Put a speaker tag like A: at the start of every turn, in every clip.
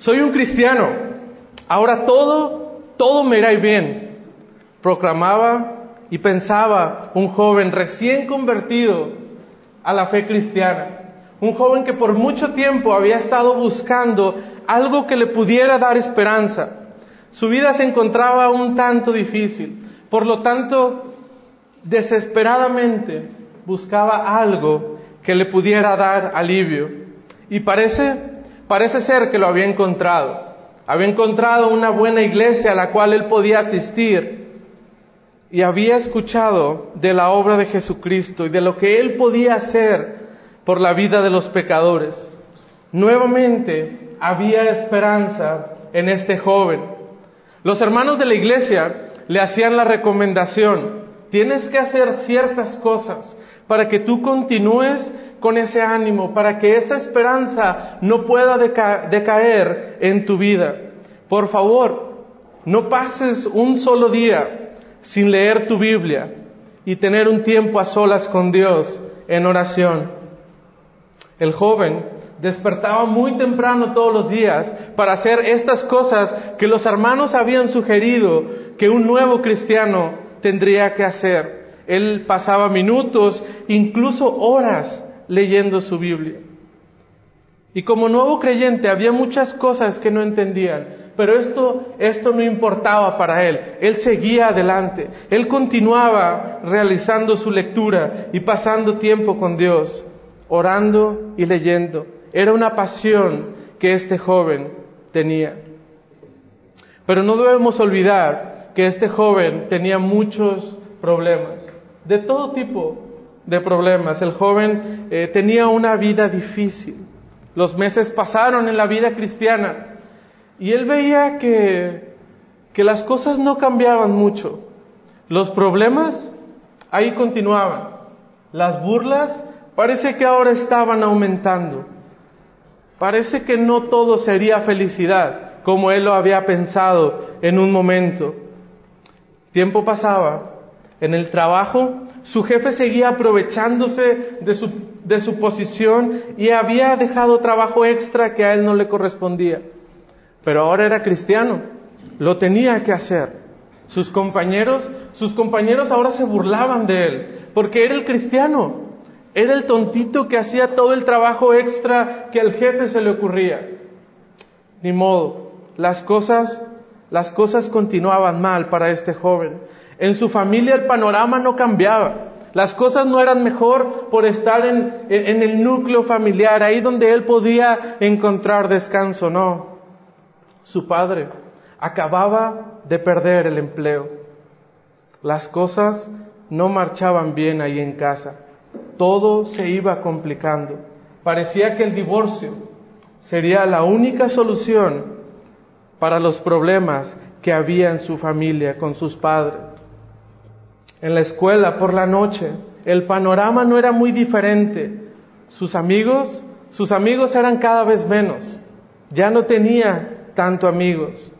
A: Soy un cristiano. Ahora todo, todo me irá bien. Proclamaba y pensaba un joven recién convertido a la fe cristiana. Un joven que por mucho tiempo había estado buscando algo que le pudiera dar esperanza. Su vida se encontraba un tanto difícil. Por lo tanto, desesperadamente buscaba algo que le pudiera dar alivio. Y parece, parece ser que lo había encontrado. Había encontrado una buena iglesia a la cual él podía asistir y había escuchado de la obra de Jesucristo y de lo que él podía hacer por la vida de los pecadores. Nuevamente había esperanza en este joven. Los hermanos de la iglesia le hacían la recomendación, tienes que hacer ciertas cosas para que tú continúes con ese ánimo, para que esa esperanza no pueda decaer en tu vida. Por favor, no pases un solo día sin leer tu Biblia y tener un tiempo a solas con Dios en oración. El joven despertaba muy temprano todos los días para hacer estas cosas que los hermanos habían sugerido que un nuevo cristiano tendría que hacer. Él pasaba minutos, incluso horas, leyendo su Biblia. Y como nuevo creyente había muchas cosas que no entendían, pero esto, esto no importaba para él. Él seguía adelante, él continuaba realizando su lectura y pasando tiempo con Dios, orando y leyendo. Era una pasión que este joven tenía. Pero no debemos olvidar que este joven tenía muchos problemas, de todo tipo de problemas. El joven eh, tenía una vida difícil. Los meses pasaron en la vida cristiana y él veía que, que las cosas no cambiaban mucho. Los problemas ahí continuaban. Las burlas parece que ahora estaban aumentando. Parece que no todo sería felicidad, como él lo había pensado en un momento. Tiempo pasaba, en el trabajo, su jefe seguía aprovechándose de su, de su posición y había dejado trabajo extra que a él no le correspondía. Pero ahora era cristiano, lo tenía que hacer. Sus compañeros, sus compañeros ahora se burlaban de él, porque era el cristiano. Era el tontito que hacía todo el trabajo extra que al jefe se le ocurría. Ni modo, las cosas, las cosas continuaban mal para este joven. En su familia el panorama no cambiaba. Las cosas no eran mejor por estar en, el núcleo familiar, ahí donde él podía encontrar descanso, no. Su padre acababa de perder el empleo. Las cosas no marchaban bien ahí en casa todo se iba complicando. Parecía que el divorcio sería la única solución para los problemas que había en su familia con sus padres. En la escuela, por la noche, el panorama no era muy diferente. Sus amigos, sus amigos eran cada vez menos. Ya no tenía tanto amigos.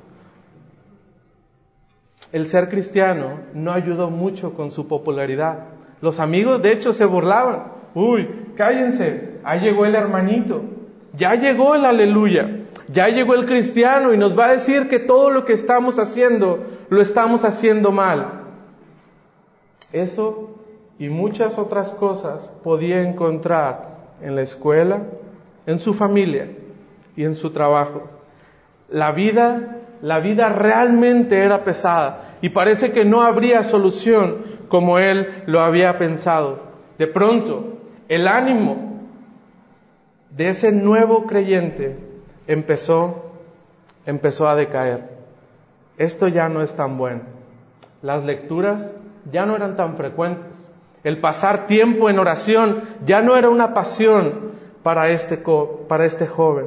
A: El ser cristiano no ayudó mucho con su popularidad. Los amigos de hecho se burlaban. Uy, cállense, ahí llegó el hermanito, ya llegó el aleluya, ya llegó el cristiano y nos va a decir que todo lo que estamos haciendo lo estamos haciendo mal. Eso y muchas otras cosas podía encontrar en la escuela, en su familia y en su trabajo. La vida, la vida realmente era pesada y parece que no habría solución como él lo había pensado. De pronto, el ánimo de ese nuevo creyente empezó, empezó a decaer. Esto ya no es tan bueno. Las lecturas ya no eran tan frecuentes. El pasar tiempo en oración ya no era una pasión para este, para este joven.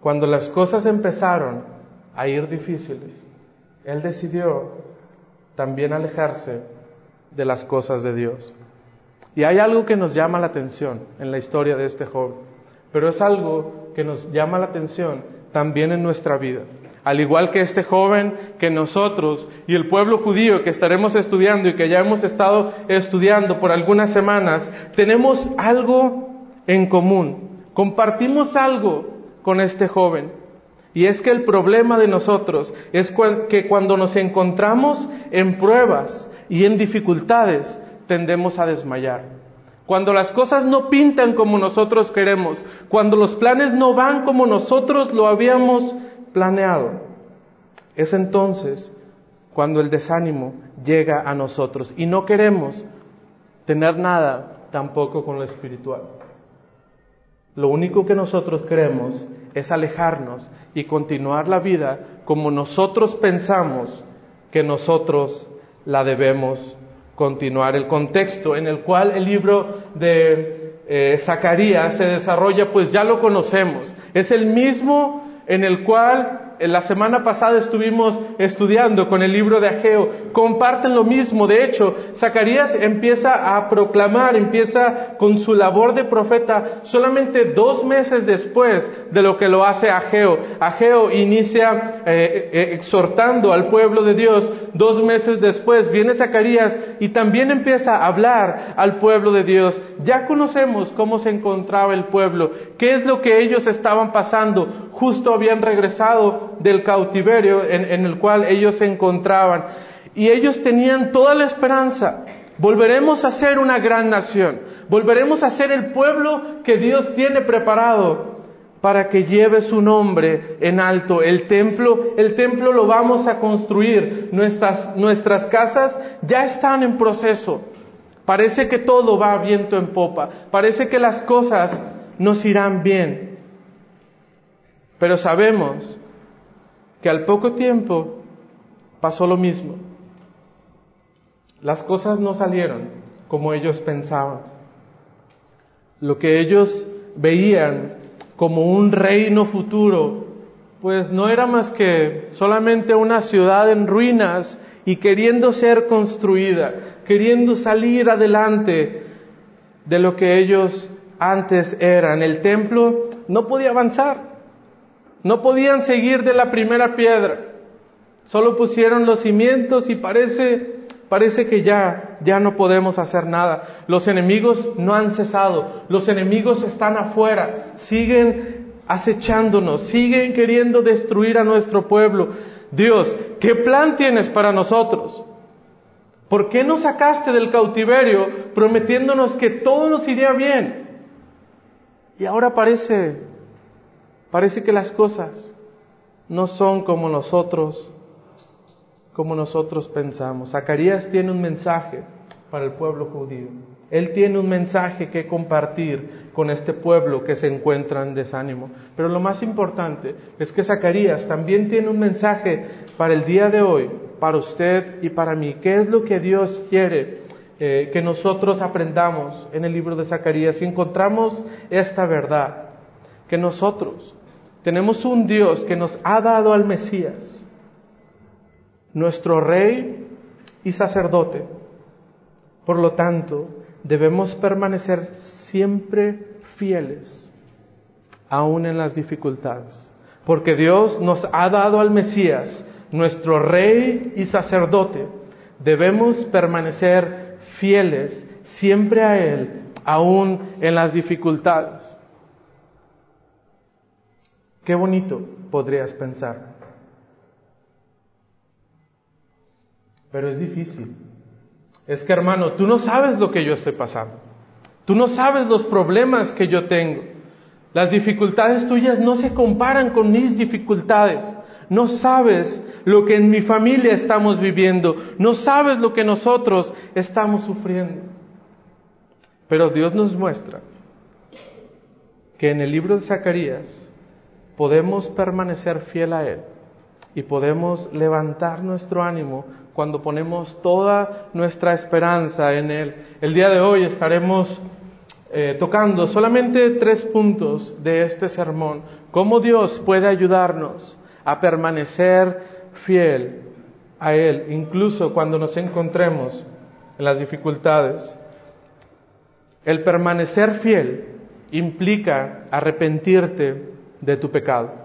A: Cuando las cosas empezaron a ir difíciles, él decidió también alejarse de las cosas de Dios. Y hay algo que nos llama la atención en la historia de este joven, pero es algo que nos llama la atención también en nuestra vida. Al igual que este joven, que nosotros y el pueblo judío que estaremos estudiando y que ya hemos estado estudiando por algunas semanas, tenemos algo en común. Compartimos algo con este joven. Y es que el problema de nosotros es que cuando nos encontramos en pruebas y en dificultades, tendemos a desmayar. Cuando las cosas no pintan como nosotros queremos, cuando los planes no van como nosotros lo habíamos planeado, es entonces cuando el desánimo llega a nosotros y no queremos tener nada tampoco con lo espiritual. Lo único que nosotros queremos es alejarnos y continuar la vida como nosotros pensamos que nosotros la debemos continuar. El contexto en el cual el libro de eh, Zacarías se desarrolla, pues ya lo conocemos. Es el mismo en el cual la semana pasada estuvimos estudiando con el libro de Ageo, comparten lo mismo. De hecho, Zacarías empieza a proclamar, empieza con su labor de profeta solamente dos meses después de lo que lo hace Ageo. Ageo inicia eh, eh, exhortando al pueblo de Dios. Dos meses después viene Zacarías y también empieza a hablar al pueblo de Dios. Ya conocemos cómo se encontraba el pueblo, qué es lo que ellos estaban pasando. Justo habían regresado del cautiverio en, el cual ellos se encontraban. Y ellos tenían toda la esperanza. Volveremos a ser una gran nación. Volveremos a ser el pueblo que Dios tiene preparado para que lleve su nombre en alto. El templo, el templo lo vamos a construir. Nuestras, nuestras casas ya están en proceso. Parece que todo va viento en popa. Parece que las cosas nos irán bien. Pero sabemos que al poco tiempo pasó lo mismo. Las cosas no salieron como ellos pensaban. Lo que ellos veían como un reino futuro, pues no era más que solamente una ciudad en ruinas y queriendo ser construida, queriendo salir adelante de lo que ellos antes eran. El templo no podía avanzar. No podían seguir de la primera piedra. Solo pusieron los cimientos y parece, parece que ya, ya no podemos hacer nada. Los enemigos no han cesado. Los enemigos están afuera. Siguen acechándonos. Siguen queriendo destruir a nuestro pueblo. Dios, ¿qué plan tienes para nosotros? ¿Por qué nos sacaste del cautiverio prometiéndonos que todo nos iría bien? Y ahora parece Parece que las cosas no son como nosotros, como nosotros pensamos. Zacarías tiene un mensaje para el pueblo judío. Él tiene un mensaje que compartir con este pueblo que se encuentra en desánimo. Pero lo más importante es que Zacarías también tiene un mensaje para el día de hoy, para usted y para mí. ¿Qué es lo que Dios quiere eh, que nosotros aprendamos en el libro de Zacarías? Si encontramos esta verdad, que nosotros tenemos un Dios que nos ha dado al Mesías, nuestro rey y sacerdote. Por lo tanto, debemos permanecer siempre fieles, aún en las dificultades. Porque Dios nos ha dado al Mesías, nuestro rey y sacerdote. Debemos permanecer fieles siempre a Él, aún en las dificultades. Qué bonito podrías pensar. Pero es difícil. Es que hermano, tú no sabes lo que yo estoy pasando. Tú no sabes los problemas que yo tengo. Las dificultades tuyas no se comparan con mis dificultades. No sabes lo que en mi familia estamos viviendo. No sabes lo que nosotros estamos sufriendo. Pero Dios nos muestra que en el libro de Zacarías podemos permanecer fiel a Él y podemos levantar nuestro ánimo cuando ponemos toda nuestra esperanza en Él. El día de hoy estaremos eh, tocando solamente tres puntos de este sermón, cómo Dios puede ayudarnos a permanecer fiel a Él, incluso cuando nos encontremos en las dificultades. El permanecer fiel implica arrepentirte de tu pecado.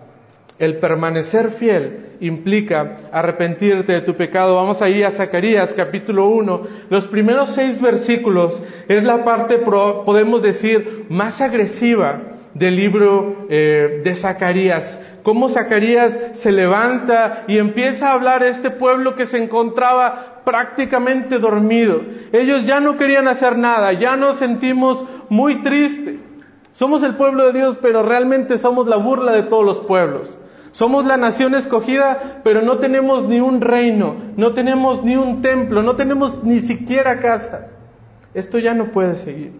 A: El permanecer fiel implica arrepentirte de tu pecado. Vamos ahí a Zacarías capítulo 1. Los primeros seis versículos es la parte, podemos decir, más agresiva del libro eh, de Zacarías. cómo Zacarías se levanta y empieza a hablar a este pueblo que se encontraba prácticamente dormido. Ellos ya no querían hacer nada, ya nos sentimos muy tristes. Somos el pueblo de Dios, pero realmente somos la burla de todos los pueblos. Somos la nación escogida, pero no tenemos ni un reino, no tenemos ni un templo, no tenemos ni siquiera castas. Esto ya no puede seguir.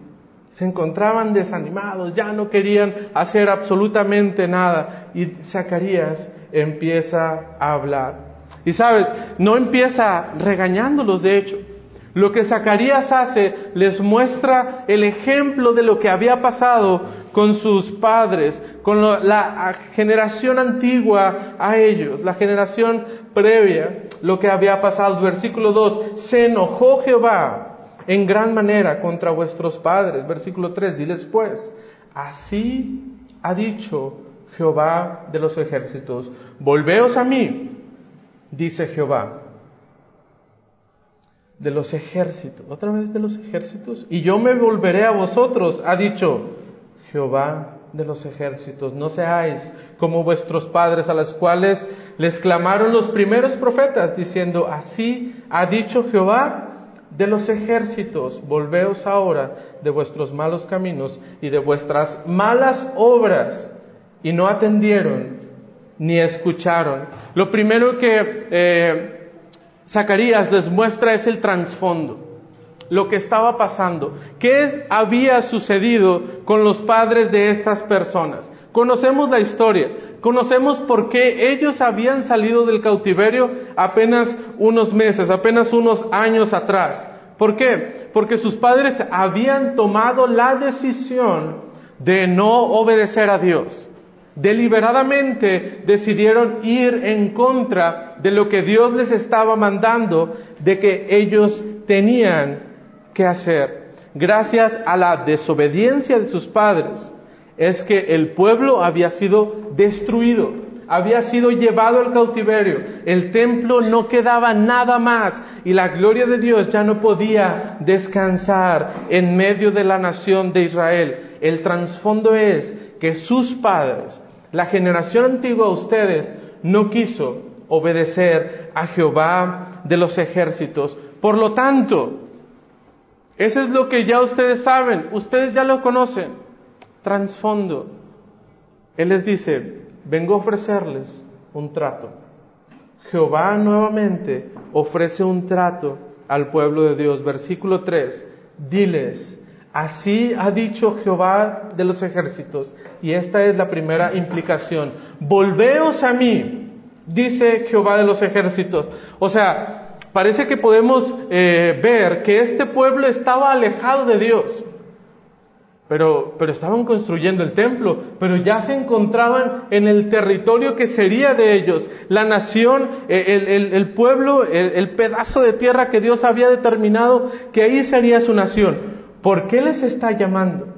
A: Se encontraban desanimados, ya no querían hacer absolutamente nada. Y Zacarías empieza a hablar. Y sabes, no empieza regañándolos, de hecho. Lo que Zacarías hace les muestra el ejemplo de lo que había pasado con sus padres, con la generación antigua a ellos, la generación previa, lo que había pasado. Versículo 2, se enojó Jehová en gran manera contra vuestros padres. Versículo 3, diles pues, así ha dicho Jehová de los ejércitos, volveos a mí, dice Jehová, de los ejércitos, otra vez de los ejércitos, y yo me volveré a vosotros, ha dicho Jehová de los ejércitos, no seáis como vuestros padres a los cuales les clamaron los primeros profetas, diciendo, así ha dicho Jehová de los ejércitos, volveos ahora de vuestros malos caminos y de vuestras malas obras, y no atendieron ni escucharon. Lo primero que eh, Zacarías les muestra es el trasfondo lo que estaba pasando, qué es, había sucedido con los padres de estas personas. Conocemos la historia, conocemos por qué ellos habían salido del cautiverio apenas unos meses, apenas unos años atrás. ¿Por qué? Porque sus padres habían tomado la decisión de no obedecer a Dios. Deliberadamente decidieron ir en contra de lo que Dios les estaba mandando de que ellos tenían que hacer. Gracias a la desobediencia de sus padres es que el pueblo había sido destruido, había sido llevado al cautiverio, el templo no quedaba nada más y la gloria de Dios ya no podía descansar en medio de la nación de Israel. El trasfondo es que sus padres, la generación antigua de ustedes, no quiso obedecer a Jehová de los ejércitos. Por lo tanto, eso es lo que ya ustedes saben, ustedes ya lo conocen. Transfondo. Él les dice, vengo a ofrecerles un trato. Jehová nuevamente ofrece un trato al pueblo de Dios. Versículo 3, diles, así ha dicho Jehová de los ejércitos. Y esta es la primera implicación. Volveos a mí, dice Jehová de los ejércitos. O sea, parece que podemos eh, ver que este pueblo estaba alejado de Dios. Pero, pero, estaban construyendo el templo, pero ya se encontraban en el territorio que sería de ellos, la nación, eh, el, pueblo, el, el, pedazo de tierra que Dios había determinado que ahí sería su nación. ¿Por qué les está llamando?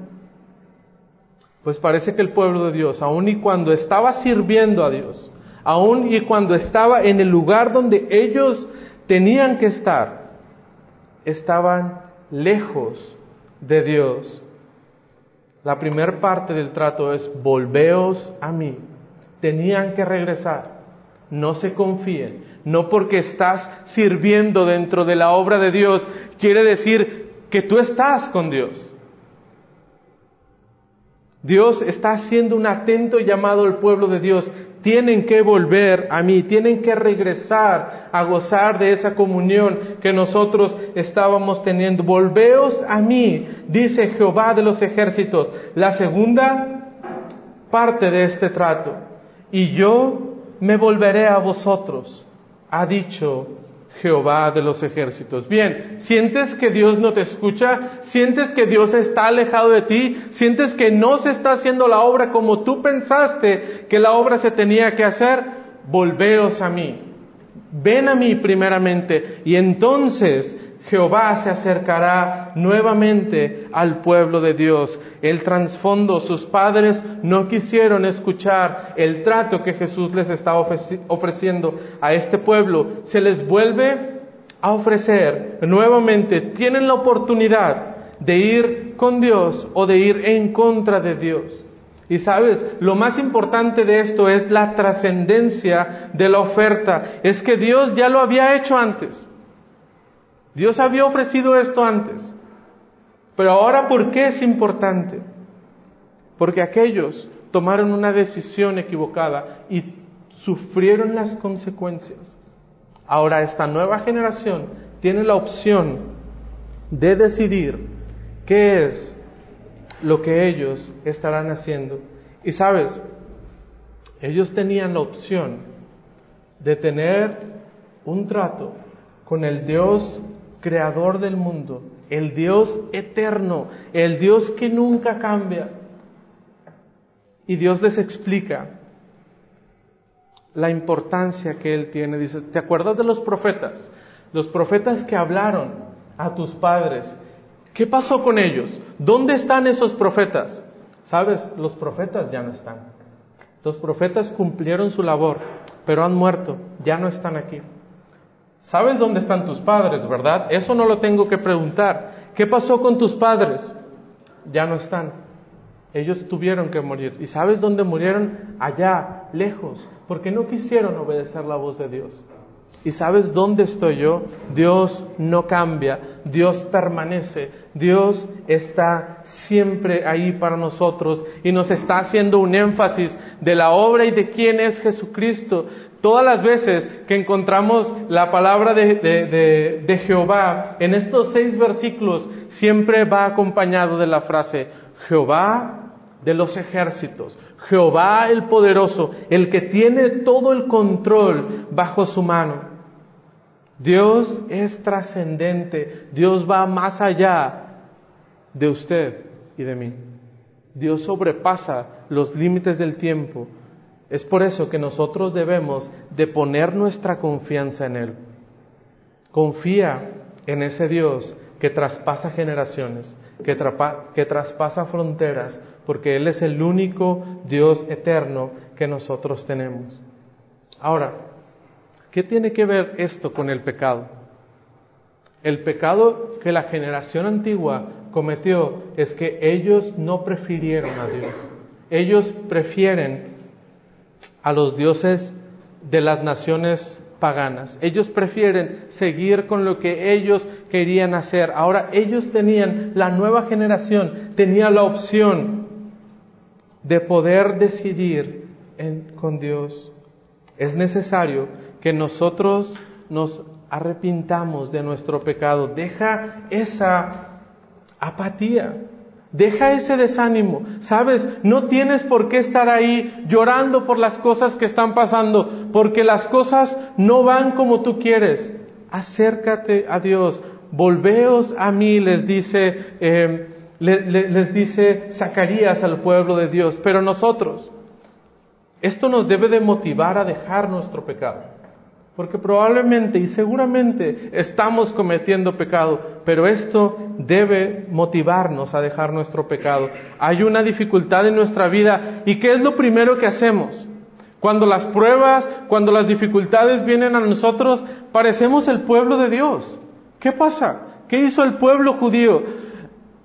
A: Pues parece que el pueblo de Dios, aun y cuando estaba sirviendo a Dios, aun y cuando estaba en el lugar donde ellos tenían que estar, estaban lejos de Dios. La primera parte del trato es volveos a mí. Tenían que regresar. No se confíen. No porque estás sirviendo dentro de la obra de Dios quiere decir que tú estás con Dios. Dios está haciendo un atento llamado al pueblo de Dios tienen que volver a mí, tienen que regresar a gozar de esa comunión que nosotros estábamos teniendo. Volveos a mí, dice Jehová de los ejércitos. La segunda parte de este trato. Y yo me volveré a vosotros, ha dicho Jehová de los ejércitos. Bien, ¿sientes que Dios no te escucha? ¿Sientes que Dios está alejado de ti? ¿Sientes que no se está haciendo la obra como tú pensaste que la obra se tenía que hacer? Volveos a mí. Ven a mí primeramente y entonces Jehová se acercará nuevamente al pueblo de Dios. El trasfondo, sus padres no quisieron escuchar el trato que Jesús les estaba ofreciendo a este pueblo. Se les vuelve a ofrecer nuevamente. Tienen la oportunidad de ir con Dios o de ir en contra de Dios. Y sabes, lo más importante de esto es la trascendencia de la oferta. Es que Dios ya lo había hecho antes. Dios había ofrecido esto antes. Pero ahora, ¿por qué es importante? Porque aquellos tomaron una decisión equivocada y sufrieron las consecuencias. Ahora esta nueva generación tiene la opción de decidir qué es lo que ellos estarán haciendo. Y sabes, ellos tenían la opción de tener un trato con el Dios creador del mundo, el Dios eterno, el Dios que nunca cambia. Y Dios les explica la importancia que Él tiene. Dice, ¿te acuerdas de los profetas? Los profetas que hablaron a tus padres. ¿Qué pasó con ellos? ¿Dónde están esos profetas? Sabes, los profetas ya no están. Los profetas cumplieron su labor, pero han muerto, ya no están aquí. ¿Sabes dónde están tus padres, verdad? Eso no lo tengo que preguntar. ¿Qué pasó con tus padres? Ya no están. Ellos tuvieron que morir. ¿Y sabes dónde murieron? Allá, lejos, porque no quisieron obedecer la voz de Dios. ¿Y sabes dónde estoy yo? Dios no cambia, Dios permanece, Dios está siempre ahí para nosotros y nos está haciendo un énfasis de la obra y de quién es Jesucristo. Todas las veces que encontramos la palabra de, de Jehová en estos seis versículos, siempre va acompañado de la frase, Jehová de los ejércitos, Jehová el poderoso, el que tiene todo el control bajo su mano. Dios es trascendente, Dios va más allá de usted y de mí. Dios sobrepasa los límites del tiempo. Es por eso que nosotros debemos de poner nuestra confianza en Él. Confía en ese Dios que traspasa generaciones, que, que traspasa fronteras, porque Él es el único Dios eterno que nosotros tenemos. Ahora, ¿Qué tiene que ver esto con el pecado? El pecado que la generación antigua cometió es que ellos no prefirieron a Dios. Ellos prefieren a los dioses de las naciones paganas. Ellos prefieren seguir con lo que ellos querían hacer. Ahora ellos tenían, la nueva generación tenía la opción de poder decidir con Dios. Es necesario que nosotros nos arrepintamos de nuestro pecado. Deja esa apatía. Deja ese desánimo. Sabes, no tienes por qué estar ahí llorando por las cosas que están pasando, porque las cosas no van como tú quieres. Acércate a Dios. Volveos a mí, les dice, eh, les dice Zacarías al pueblo de Dios. Pero nosotros, esto nos debe de motivar a dejar nuestro pecado. Porque probablemente y seguramente estamos cometiendo pecado, pero esto debe motivarnos a dejar nuestro pecado. Hay una dificultad en nuestra vida y ¿qué es lo primero que hacemos? Cuando las pruebas, cuando las dificultades vienen a nosotros, parecemos el pueblo de Dios. ¿Qué pasa? ¿Qué hizo el pueblo judío?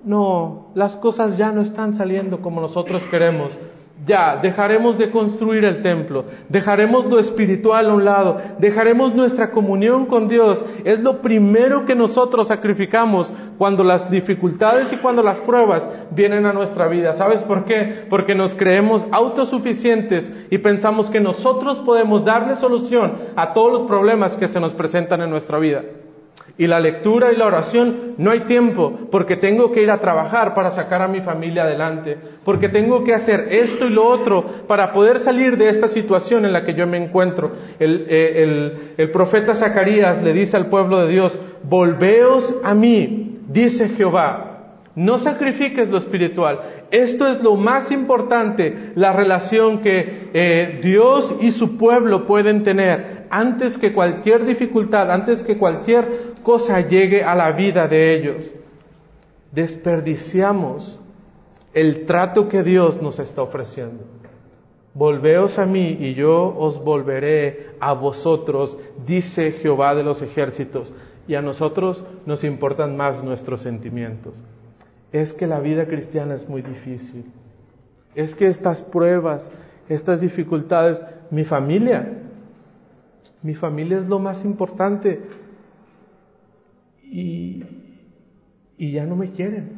A: No, las cosas ya no están saliendo como nosotros queremos ya, dejaremos de construir el templo, dejaremos lo espiritual a un lado, dejaremos nuestra comunión con Dios. Es lo primero que nosotros sacrificamos cuando las dificultades y cuando las pruebas vienen a nuestra vida. ¿Sabes por qué? Porque nos creemos autosuficientes y pensamos que nosotros podemos darle solución a todos los problemas que se nos presentan en nuestra vida. Y la lectura y la oración no hay tiempo porque tengo que ir a trabajar para sacar a mi familia adelante, porque tengo que hacer esto y lo otro para poder salir de esta situación en la que yo me encuentro. El, eh, el profeta Zacarías le dice al pueblo de Dios, volveos a mí, dice Jehová, no sacrifiques lo espiritual. Esto es lo más importante, la relación que eh, Dios y su pueblo pueden tener antes que cualquier dificultad, antes que cualquier cosa llegue a la vida de ellos. Desperdiciamos el trato que Dios nos está ofreciendo. Volveos a mí y yo os volveré a vosotros, dice Jehová de los ejércitos. Y a nosotros nos importan más nuestros sentimientos es que la vida cristiana es muy difícil. es que estas pruebas, estas dificultades, mi familia, mi familia es lo más importante y, y ya no me quieren,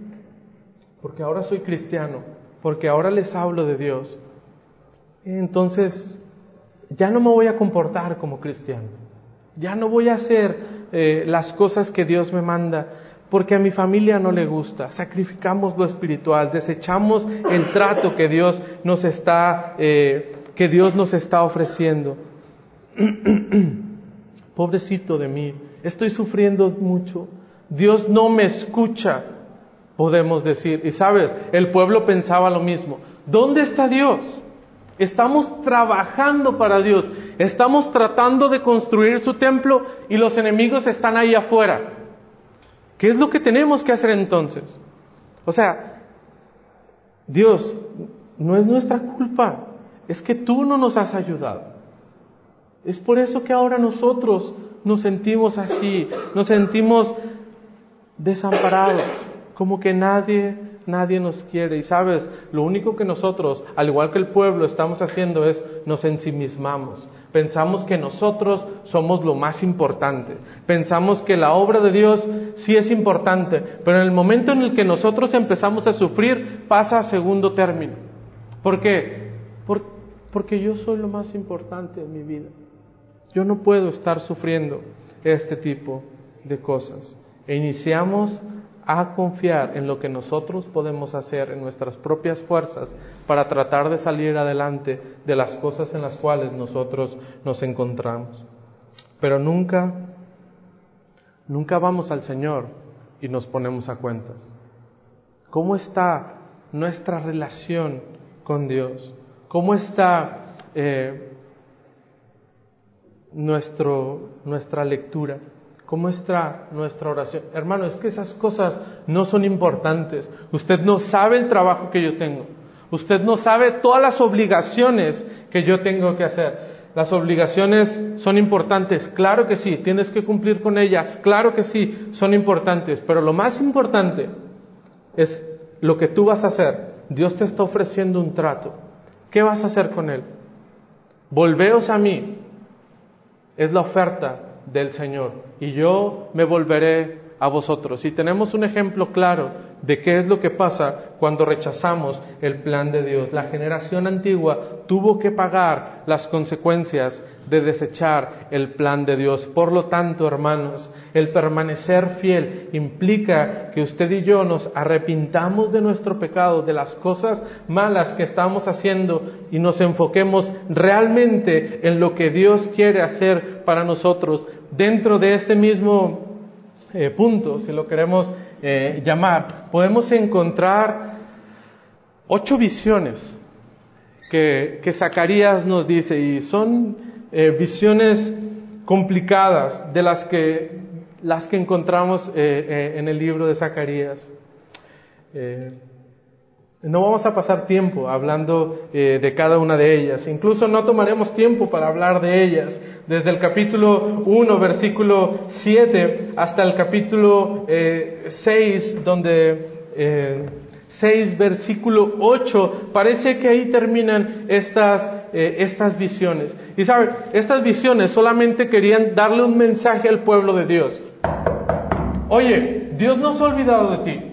A: porque ahora soy cristiano, porque ahora les hablo de Dios. Entonces, ya no me voy a comportar como cristiano, ya no voy a hacer eh, las cosas que Dios me manda, porque a mi familia no le gusta. Sacrificamos lo espiritual, desechamos el trato que Dios nos está, eh, que Dios nos está ofreciendo. Pobrecito de mí, estoy sufriendo mucho. Dios no me escucha, podemos decir. Y sabes, el pueblo pensaba lo mismo. ¿Dónde está Dios? Estamos trabajando para Dios. Estamos tratando de construir su templo y los enemigos están ahí afuera. ¿Qué es lo que tenemos que hacer entonces? O sea, Dios, no es nuestra culpa, es que tú no nos has ayudado. Es por eso que ahora nosotros nos sentimos así, nos sentimos desamparados, como que nadie, nadie nos quiere. Y sabes, lo único que nosotros, al igual que el pueblo, estamos haciendo es nos ensimismamos. Pensamos que nosotros somos lo más importante. Pensamos que la obra de Dios sí es importante, pero en el momento en el que nosotros empezamos a sufrir, pasa a segundo término. ¿Por qué? porque yo soy lo más importante en mi vida. Yo no puedo estar sufriendo este tipo de cosas. E iniciamos a confiar en lo que nosotros podemos hacer en nuestras propias fuerzas para tratar de salir adelante de las cosas en las cuales nosotros nos encontramos. Pero nunca, nunca vamos al Señor y nos ponemos a cuentas. ¿Cómo está nuestra relación con Dios? ¿Cómo está eh, nuestro, nuestra lectura? ¿Cómo está nuestra oración? Hermano, es que esas cosas no son importantes. Usted no sabe el trabajo que yo tengo. Usted no sabe todas las obligaciones que yo tengo que hacer. Las obligaciones son importantes, claro que sí, tienes que cumplir con ellas, claro que sí, son importantes, pero lo más importante es lo que tú vas a hacer. Dios te está ofreciendo un trato. ¿Qué vas a hacer con él? Volveos a mí. Es la oferta del Señor y yo me volveré a vosotros. Y tenemos un ejemplo claro de qué es lo que pasa cuando rechazamos el plan de Dios. La generación antigua tuvo que pagar las consecuencias de desechar el plan de Dios. Por lo tanto, hermanos, el permanecer fiel implica que usted y yo nos arrepintamos de nuestro pecado, de las cosas malas que estamos haciendo y nos enfoquemos realmente en lo que Dios quiere hacer para nosotros. Dentro de este mismo eh, punto, si lo queremos eh, llamar, podemos encontrar ocho visiones que, que Zacarías nos dice y son eh, visiones complicadas de las que, las que encontramos en el libro de Zacarías. No vamos a pasar tiempo hablando de cada una de ellas, incluso no tomaremos tiempo para hablar de ellas, desde el capítulo 1, versículo 7, hasta el capítulo 6, eh, donde 6, eh, versículo 8, parece que ahí terminan estas, eh, estas visiones. Y sabe, estas visiones solamente querían darle un mensaje al pueblo de Dios. Oye, Dios no se ha olvidado de ti.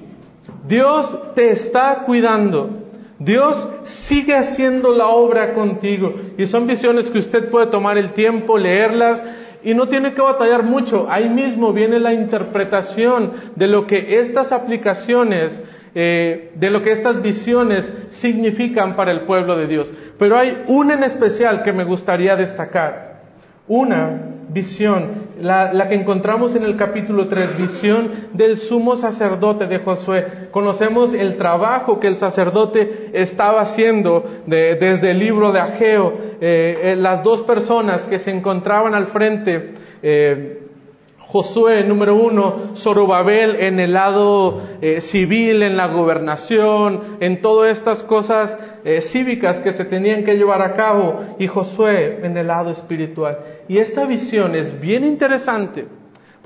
A: Dios te está cuidando. Dios sigue haciendo la obra contigo y son visiones que usted puede tomar el tiempo, leerlas y no tiene que batallar mucho. Ahí mismo viene la interpretación de lo que estas aplicaciones, eh, de lo que estas visiones significan para el pueblo de Dios. Pero hay una en especial que me gustaría destacar. Una visión, la, que encontramos en el capítulo 3, visión del sumo sacerdote de Josué. Conocemos el trabajo que el sacerdote estaba haciendo desde el libro de Ageo, eh, eh, las dos personas que se encontraban al frente. Eh, Josué, número uno, Zorobabel en el lado civil, en la gobernación, en todas estas cosas cívicas que se tenían que llevar a cabo, y Josué en el lado espiritual. Y esta visión es bien interesante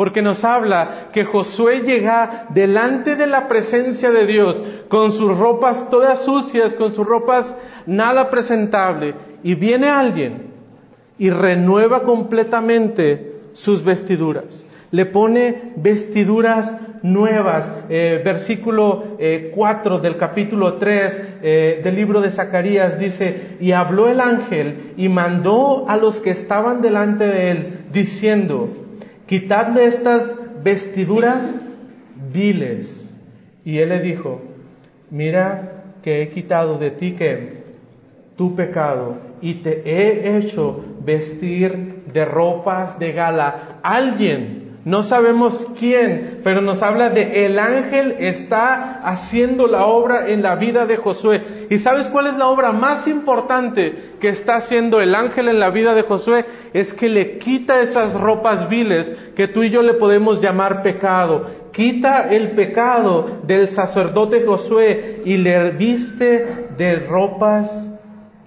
A: porque nos habla que Josué llega delante de la presencia de Dios con sus ropas todas sucias, con sus ropas nada presentable, y viene alguien y renueva completamente sus vestiduras. Le pone vestiduras nuevas. Eh, versículo 4 eh, del capítulo 3 eh, del libro de Zacarías dice, y habló el ángel y mandó a los que estaban delante de él, diciendo, quitadle estas vestiduras viles. Y él le dijo, mira que he quitado de ti que tu pecado y te he hecho vestir de ropas de gala. Alguien no sabemos quién, pero nos habla de el ángel está haciendo la obra en la vida de Josué. ¿Y sabes cuál es la obra más importante que está haciendo el ángel en la vida de Josué? Es que le quita esas ropas viles que tú y yo le podemos llamar pecado. Quita el pecado del sacerdote Josué y le viste de ropas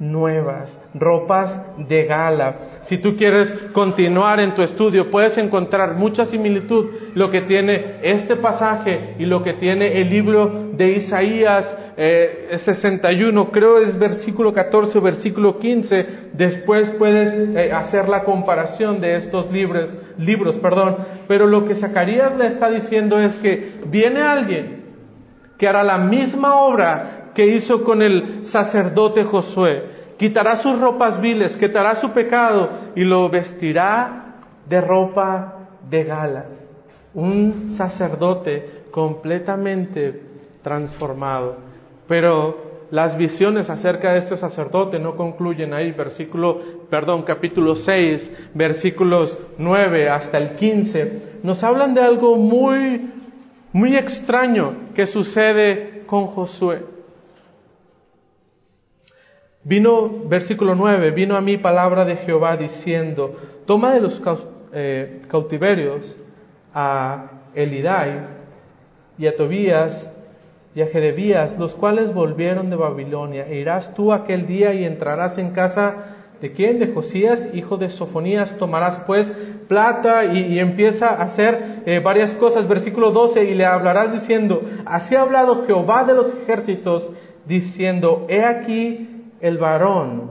A: nuevas, ropas de gala. Si tú quieres continuar en tu estudio, puedes encontrar mucha similitud lo que tiene este pasaje y lo que tiene el libro de Isaías 61, eh, creo es versículo 14 o versículo 15. Después puedes eh, hacer la comparación de estos libros, libros, perdón. Pero lo que Zacarías le está diciendo es que viene alguien que hará la misma obra que hizo con el sacerdote Josué. Quitará sus ropas viles, quitará su pecado y lo vestirá de ropa de gala. Un sacerdote completamente transformado. Pero las visiones acerca de este sacerdote no concluyen ahí. Versículo, perdón, capítulo 6, versículos 9 hasta el 15, nos hablan de algo muy, muy extraño que sucede con Josué. Vino, versículo 9, vino a mí palabra de Jehová diciendo, toma de los eh, cautiverios a Elidai y a Tobías y a Jedebías, los cuales volvieron de Babilonia, e irás tú aquel día y entrarás en casa de quién? De Josías, hijo de Sofonías, tomarás pues plata y, empieza a hacer eh, varias cosas. Versículo 12, y le hablarás diciendo, así ha hablado Jehová de los ejércitos, diciendo, he aquí el varón,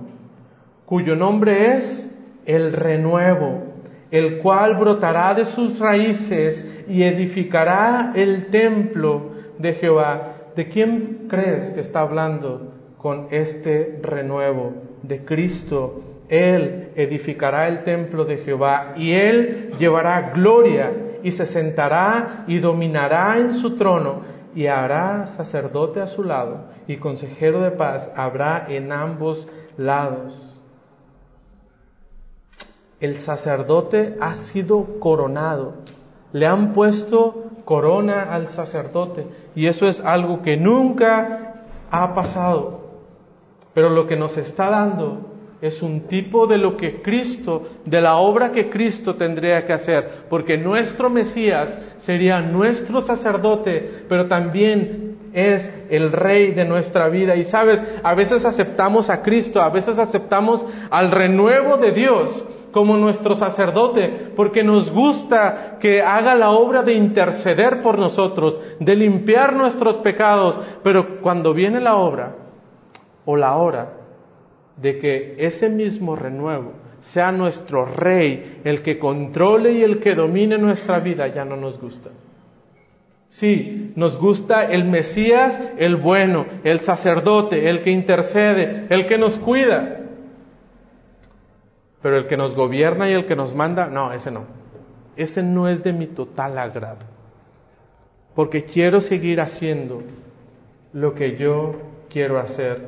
A: cuyo nombre es el renuevo, el cual brotará de sus raíces y edificará el templo de Jehová. ¿De quién crees que está hablando con este renuevo? De Cristo. Él edificará el templo de Jehová y él llevará gloria y se sentará y dominará en su trono y hará sacerdote a su lado y consejero de paz habrá en ambos lados. El sacerdote ha sido coronado. Le han puesto corona al sacerdote y eso es algo que nunca ha pasado. Pero lo que nos está dando es un tipo de lo que Cristo, de la obra que Cristo tendría que hacer, porque nuestro Mesías sería nuestro sacerdote, pero también es el rey de nuestra vida. Y sabes, a veces aceptamos a Cristo, a veces aceptamos al renuevo de Dios como nuestro sacerdote, porque nos gusta que haga la obra de interceder por nosotros, de limpiar nuestros pecados, pero cuando viene la obra o la hora de que ese mismo renuevo sea nuestro rey, el que controle y el que domine nuestra vida, ya no nos gusta. Sí, nos gusta el Mesías, el bueno, el sacerdote, el que intercede, el que nos cuida. Pero el que nos gobierna y el que nos manda, no, ese no. Ese no es de mi total agrado. Porque quiero seguir haciendo lo que yo quiero hacer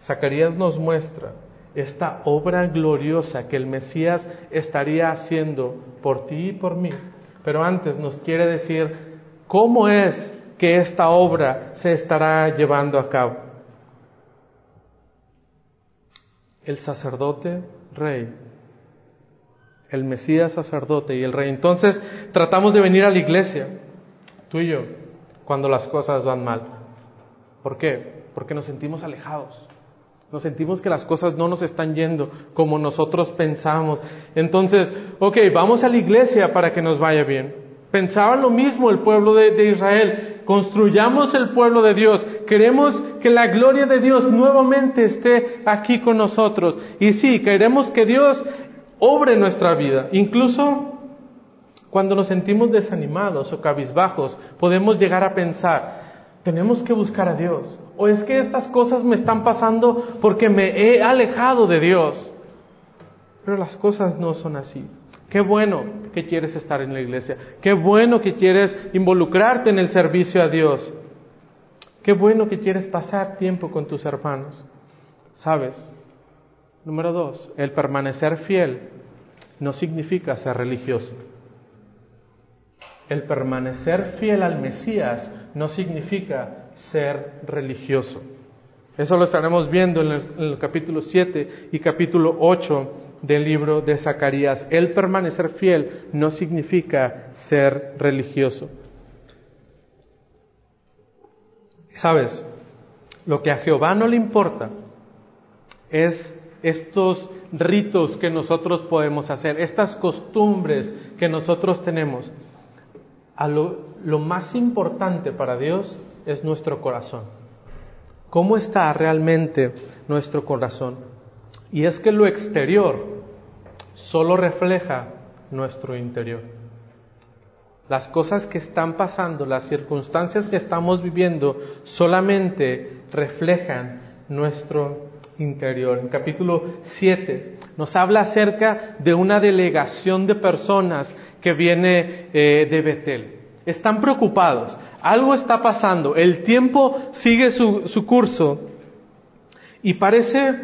A: Zacarías nos muestra esta obra gloriosa que el Mesías estaría haciendo por ti y por mí. Pero antes nos quiere decir cómo es que esta obra se estará llevando a cabo. El sacerdote rey, el Mesías sacerdote y el rey. Entonces tratamos de venir a la iglesia, tú y yo, cuando las cosas van mal. ¿Por qué? Porque nos sentimos alejados Nos sentimos que las cosas no nos están yendo como nosotros pensamos. Entonces, ok, vamos a la iglesia para que nos vaya bien. Pensaba lo mismo el pueblo de, Israel. Construyamos el pueblo de Dios. Queremos que la gloria de Dios nuevamente esté aquí con nosotros. Y sí, queremos que Dios obre nuestra vida. Incluso cuando nos sentimos desanimados o cabizbajos, podemos llegar a pensar, tenemos que buscar a Dios. O es que estas cosas me están pasando porque me he alejado de Dios. Pero las cosas no son así. Qué bueno que quieres estar en la iglesia. Qué bueno que quieres involucrarte en el servicio a Dios. Qué bueno que quieres pasar tiempo con tus hermanos. ¿Sabes? Número dos, el permanecer fiel no significa ser religioso. El permanecer fiel al Mesías no significa ser religioso. Eso lo estaremos viendo en el, capítulo 7 y capítulo 8 del libro de Zacarías. El permanecer fiel no significa ser religioso. ¿Sabes? Lo que a Jehová no le importa es estos ritos que nosotros podemos hacer, estas costumbres que nosotros tenemos a lo, más importante para Dios es nuestro corazón. ¿Cómo está realmente nuestro corazón? Y es que lo exterior solo refleja nuestro interior. Las cosas que están pasando, las circunstancias que estamos viviendo, solamente reflejan nuestro interior. En capítulo 7 nos habla acerca de una delegación de personas que viene eh, de Betel. Están preocupados, algo está pasando, el tiempo sigue su, curso y parece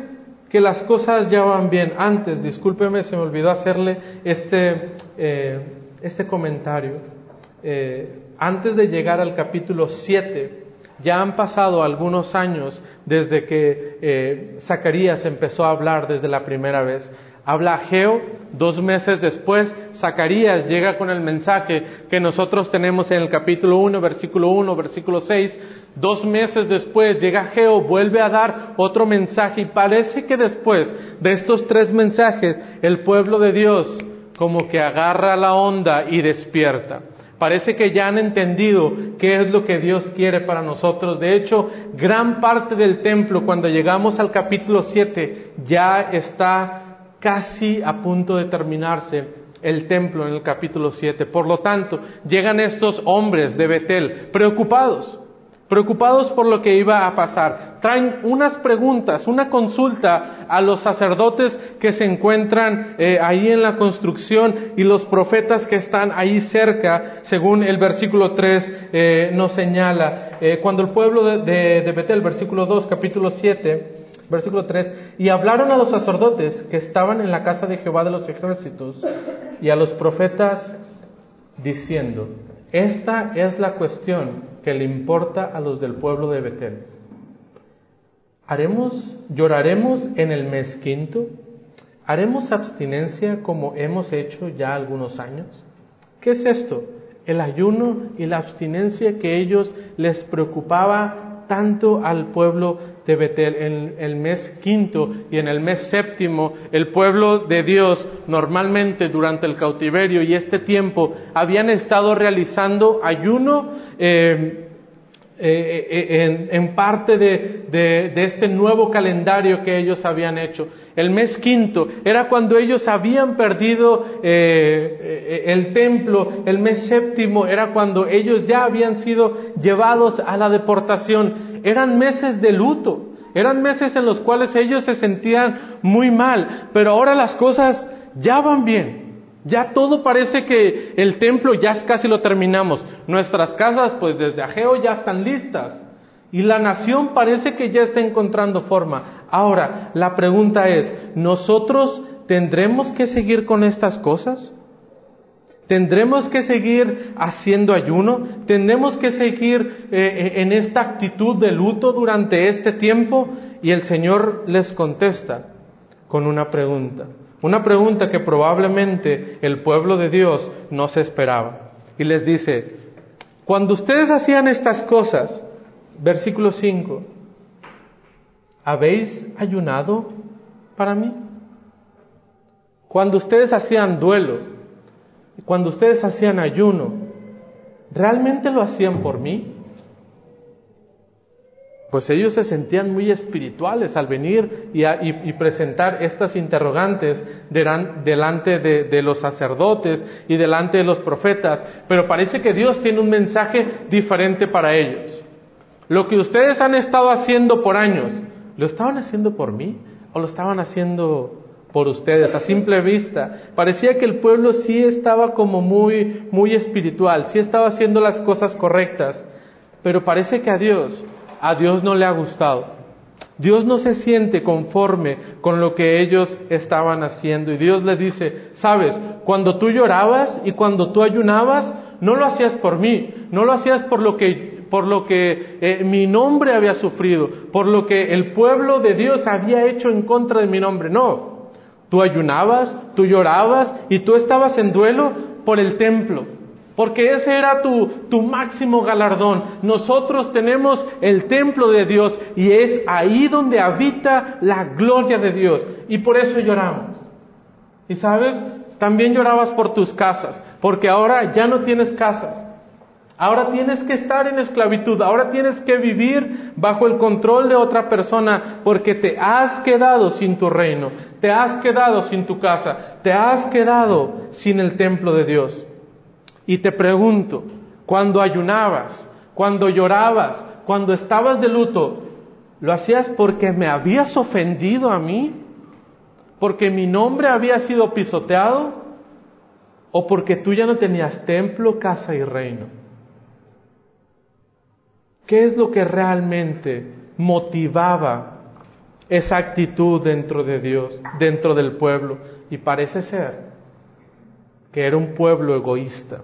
A: que las cosas ya van bien. Antes, discúlpeme, se me olvidó hacerle este, eh, este comentario. Eh, antes de llegar al capítulo 7, ya han pasado algunos años desde que Zacarías empezó a hablar desde la primera vez. Habla Geo, dos meses después, Zacarías llega con el mensaje que nosotros tenemos en el capítulo 1, versículo 1, versículo 6. Dos meses después llega Geo, vuelve a dar otro mensaje y parece que después de estos tres mensajes el pueblo de Dios como que agarra la onda y despierta. Parece que ya han entendido qué es lo que Dios quiere para nosotros. De hecho, gran parte del templo, cuando llegamos al capítulo 7, ya está casi a punto de terminarse el templo en el capítulo 7. Por lo tanto, llegan estos hombres de Betel preocupados, preocupados por lo que iba a pasar. Traen unas preguntas, una consulta a los sacerdotes que se encuentran eh, ahí en la construcción y los profetas que están ahí cerca, según el versículo 3 eh, nos señala. Eh, cuando el pueblo de, de, Betel, versículo 2, capítulo 7, Versículo 3, y hablaron a los sacerdotes que estaban en la casa de Jehová de los ejércitos y a los profetas diciendo, esta es la cuestión que le importa a los del pueblo de Betel. ¿Haremos, lloraremos en el mes quinto? ¿Haremos abstinencia como hemos hecho ya algunos años? ¿Qué es esto? El ayuno y la abstinencia que ellos les preocupaba tanto al pueblo de Betel en el mes quinto y en el mes séptimo, el pueblo de Dios normalmente durante el cautiverio y este tiempo habían estado realizando ayuno eh, eh, eh, en, parte de, este nuevo calendario que ellos habían hecho. El mes quinto era cuando ellos habían perdido el templo, el mes séptimo era cuando ellos ya habían sido llevados a la deportación eran meses de luto, eran meses en los cuales ellos se sentían muy mal, pero ahora las cosas ya van bien. Ya todo parece que el templo ya casi lo terminamos. Nuestras casas, pues desde Ageo ya están listas. Y la nación parece que ya está encontrando forma. Ahora, la pregunta es, ¿nosotros tendremos que seguir con estas cosas? ¿Tendremos que seguir haciendo ayuno? ¿Tendremos que seguir eh, en esta actitud de luto durante este tiempo? Y el Señor les contesta con una pregunta. Una pregunta que probablemente el pueblo de Dios no se esperaba. Y les dice, cuando ustedes hacían estas cosas, versículo 5, ¿habéis ayunado para mí? Cuando ustedes hacían duelo, cuando ustedes hacían ayuno, ¿realmente lo hacían por mí? Pues ellos se sentían muy espirituales al venir y, presentar estas interrogantes delante de, de los sacerdotes y delante de los profetas, pero parece que Dios tiene un mensaje diferente para ellos. Lo que ustedes han estado haciendo por años, ¿lo estaban haciendo por mí o lo estaban haciendo por ustedes a simple vista. Parecía que el pueblo sí estaba como muy, muy espiritual, sí estaba haciendo las cosas correctas, pero parece que a Dios a Dios no le ha gustado. Dios no se siente conforme con lo que ellos estaban haciendo. Y Dios le dice, sabes, cuando tú llorabas y cuando tú ayunabas, no lo hacías por mí, no lo hacías por lo que, por lo que eh, mi nombre había sufrido, por lo que el pueblo de Dios había hecho en contra de mi nombre. No, tú ayunabas, tú llorabas y tú estabas en duelo por el templo, porque ese era tu, tu, máximo galardón. Nosotros tenemos el templo de Dios y es ahí donde habita la gloria de Dios. Y por eso lloramos. Y sabes, también llorabas por tus casas, porque ahora ya no tienes casas. Ahora tienes que estar en esclavitud, ahora tienes que vivir bajo el control de otra persona porque te has quedado sin tu reino, te has quedado sin tu casa, te has quedado sin el templo de Dios. Y te pregunto, cuando ayunabas, cuando llorabas, cuando estabas de luto, ¿lo hacías porque me habías ofendido a mí? ¿Porque mi nombre había sido pisoteado? ¿O porque tú ya no tenías templo, casa y reino? ¿Qué es lo que realmente motivaba esa actitud dentro de Dios, dentro del pueblo? Y parece ser que era un pueblo egoísta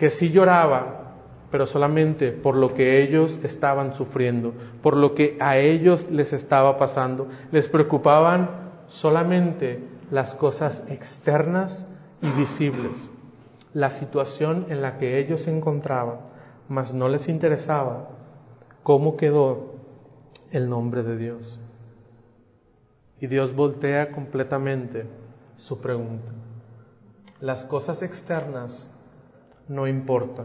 A: que sí lloraba, pero solamente por lo que ellos estaban sufriendo, por lo que a ellos les estaba pasando. Les preocupaban solamente las cosas externas y visibles, la situación en la que ellos se encontraban, mas no les interesaba cómo quedó el nombre de Dios. Y Dios voltea completamente su pregunta. Las cosas externas no importa.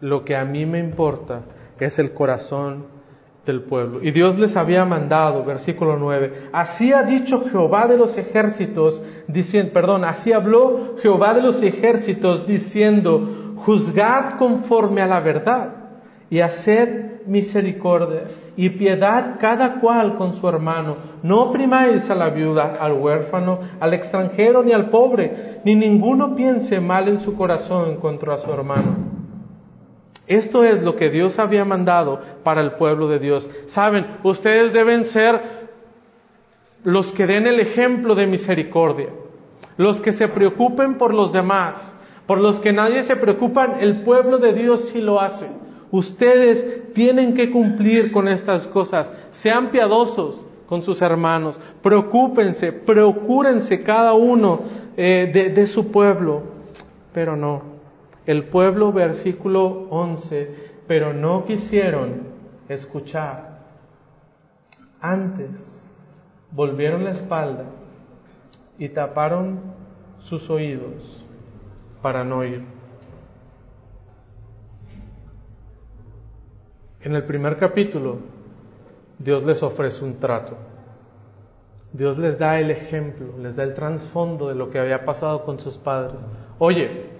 A: Lo que a mí me importa es el corazón del pueblo. Y Dios les había mandado, versículo 9, así ha dicho Jehová de los ejércitos, diciendo, perdón, así habló Jehová de los ejércitos diciendo, juzgad conforme a la verdad y haced misericordia y piedad cada cual con su hermano. No oprimáis a la viuda, al huérfano, al extranjero ni al pobre, ni ninguno piense mal en su corazón contra su hermano. Esto es lo que Dios había mandado para el pueblo de Dios. Saben, ustedes deben ser los que den el ejemplo de misericordia, los que se preocupen por los demás, por los que nadie se preocupa, el pueblo de Dios sí lo hace. Ustedes tienen que cumplir con estas cosas. Sean piadosos con sus hermanos. Preocúpense, procúrense cada uno eh, de, de su pueblo. Pero no. El pueblo, versículo 11, pero no quisieron escuchar. Antes volvieron la espalda y taparon sus oídos para no oír. En el primer capítulo, Dios les ofrece un trato. Dios les da el ejemplo, les da el trasfondo de lo que había pasado con sus padres. Oye,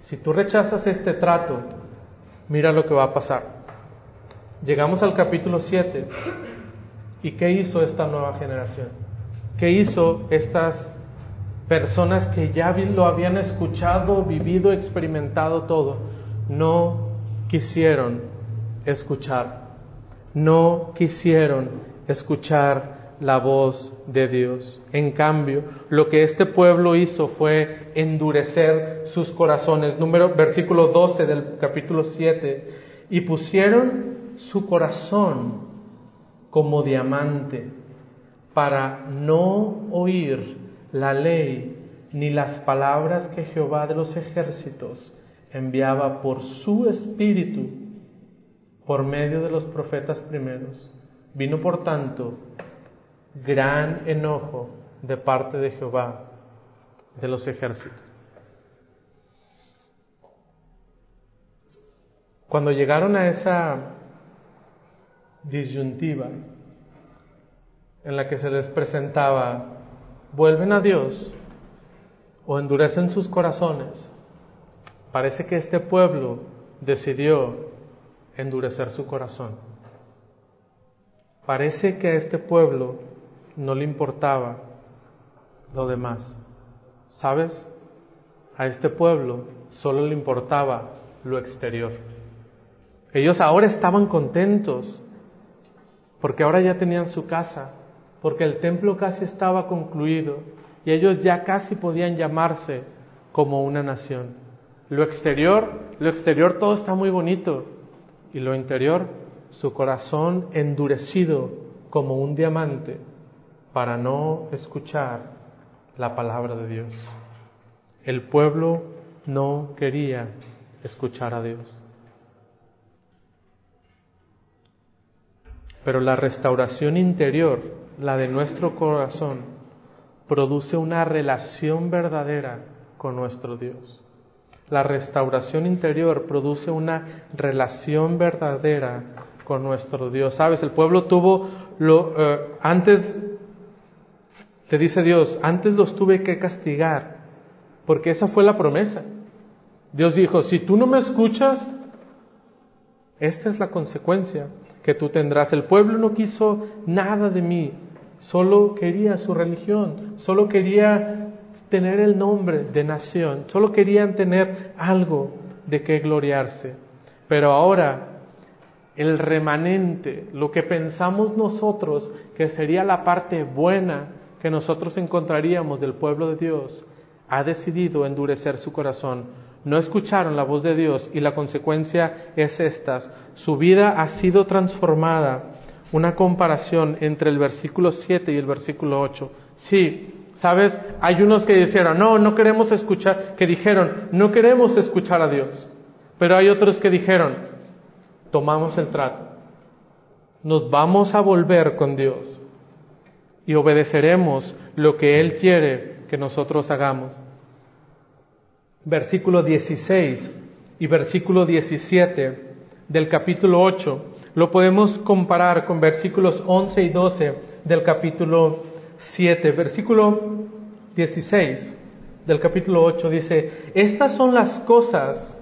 A: si tú rechazas este trato, mira lo que va a pasar. Llegamos al capítulo 7. ¿Y qué hizo esta nueva generación? ¿Qué hizo estas personas que ya lo habían escuchado, vivido, experimentado todo? No quisieron escuchar. No quisieron escuchar la voz de Dios. En cambio, lo que este pueblo hizo fue endurecer sus corazones. Número, versículo 12 del capítulo 7. Y pusieron su corazón como diamante para no oír la ley ni las palabras que Jehová de los ejércitos enviaba por su espíritu por medio de los profetas primeros. Vino por tanto gran enojo de parte de Jehová de los ejércitos. Cuando llegaron a esa disyuntiva en la que se les presentaba, vuelven a Dios o endurecen sus corazones, parece que este pueblo decidió endurecer su corazón. Parece que a este pueblo no le importaba lo demás. ¿Sabes? A este pueblo solo le importaba lo exterior. Ellos ahora estaban contentos porque ahora ya tenían su casa, porque el templo casi estaba concluido y ellos ya casi podían llamarse como una nación. Lo exterior, lo exterior todo está muy bonito y lo interior, su corazón endurecido como un diamante para no escuchar la palabra de Dios. El pueblo no quería escuchar a Dios. Pero la restauración interior, la de nuestro corazón, produce una relación verdadera con nuestro Dios. La restauración interior produce una relación verdadera con nuestro Dios. Sabes, el pueblo tuvo lo eh, antes te dice Dios, antes los tuve que castigar, porque esa fue la promesa. Dios dijo, si tú no me escuchas, esta es la consecuencia que tú tendrás. El pueblo no quiso nada de mí, solo quería su religión, solo quería tener el nombre de nación, solo querían tener algo de qué gloriarse. Pero ahora el remanente, lo que pensamos nosotros que sería la parte buena que nosotros encontraríamos del pueblo de Dios, ha decidido endurecer su corazón no escucharon la voz de Dios y la consecuencia es esta. Su vida ha sido transformada. Una comparación entre el versículo 7 y el versículo 8. Sí, sabes, hay unos que dijeron, no, no queremos escuchar, que dijeron, no queremos escuchar a Dios. Pero hay otros que dijeron, tomamos el trato. Nos vamos a volver con Dios y obedeceremos lo que Él quiere que nosotros hagamos versículo 16 y versículo 17 del capítulo 8, lo podemos comparar con versículos 11 y 12 del capítulo 7. Versículo 16 del capítulo 8 dice, estas son las cosas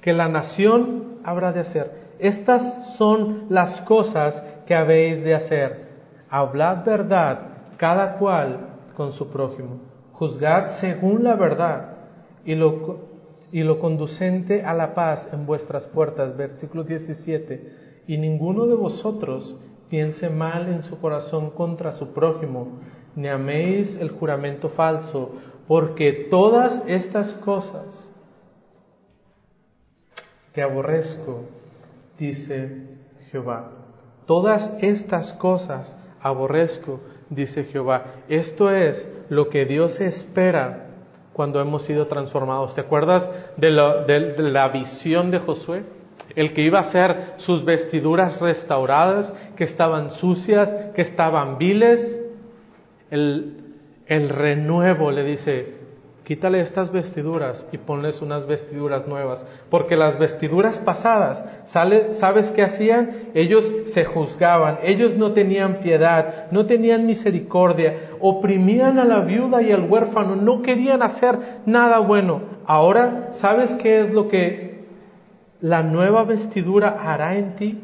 A: que la nación habrá de hacer. Estas son las cosas que habéis de hacer. Hablad verdad cada cual con su prójimo. Juzgad según la verdad y lo, y lo conducente a la paz en vuestras puertas. Versículo 17. Y ninguno de vosotros piense mal en su corazón contra su prójimo, ni améis el juramento falso, porque todas estas cosas que aborrezco, dice Jehová. Todas estas cosas aborrezco, dice Jehová. Esto es lo que Dios espera cuando hemos sido transformados. ¿Te acuerdas de la, visión de Josué? El que iba a hacer sus vestiduras restauradas, que estaban sucias, que estaban viles. El, el renuevo le dice, quítale estas vestiduras y ponles unas vestiduras nuevas, porque las vestiduras pasadas, ¿sabes qué hacían? Ellos se juzgaban, ellos no tenían piedad, no tenían misericordia, oprimían a la viuda y al huérfano, no querían hacer nada bueno. Ahora, ¿sabes qué es lo que la nueva vestidura hará en ti?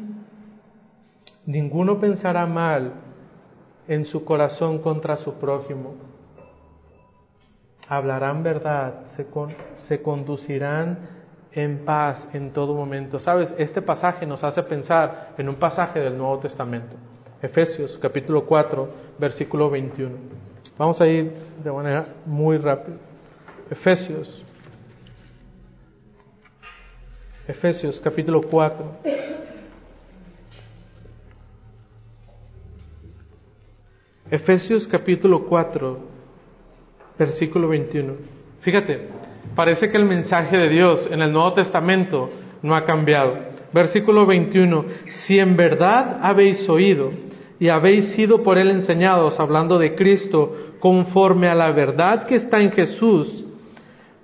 A: Ninguno pensará mal en su corazón contra su prójimo hablarán verdad, se, conducirán en paz en todo momento. Sabes, este pasaje nos hace pensar en un pasaje del Nuevo Testamento. Efesios capítulo 4, versículo 21. Vamos a ir de manera muy rápida. Efesios. Efesios capítulo 4. Efesios capítulo 4, versículo 21. Fíjate, parece que el mensaje de Dios en el Nuevo Testamento no ha cambiado. versículo 21, si en verdad habéis oído y habéis sido por él enseñados, hablando de Cristo, conforme a la verdad que está en Jesús,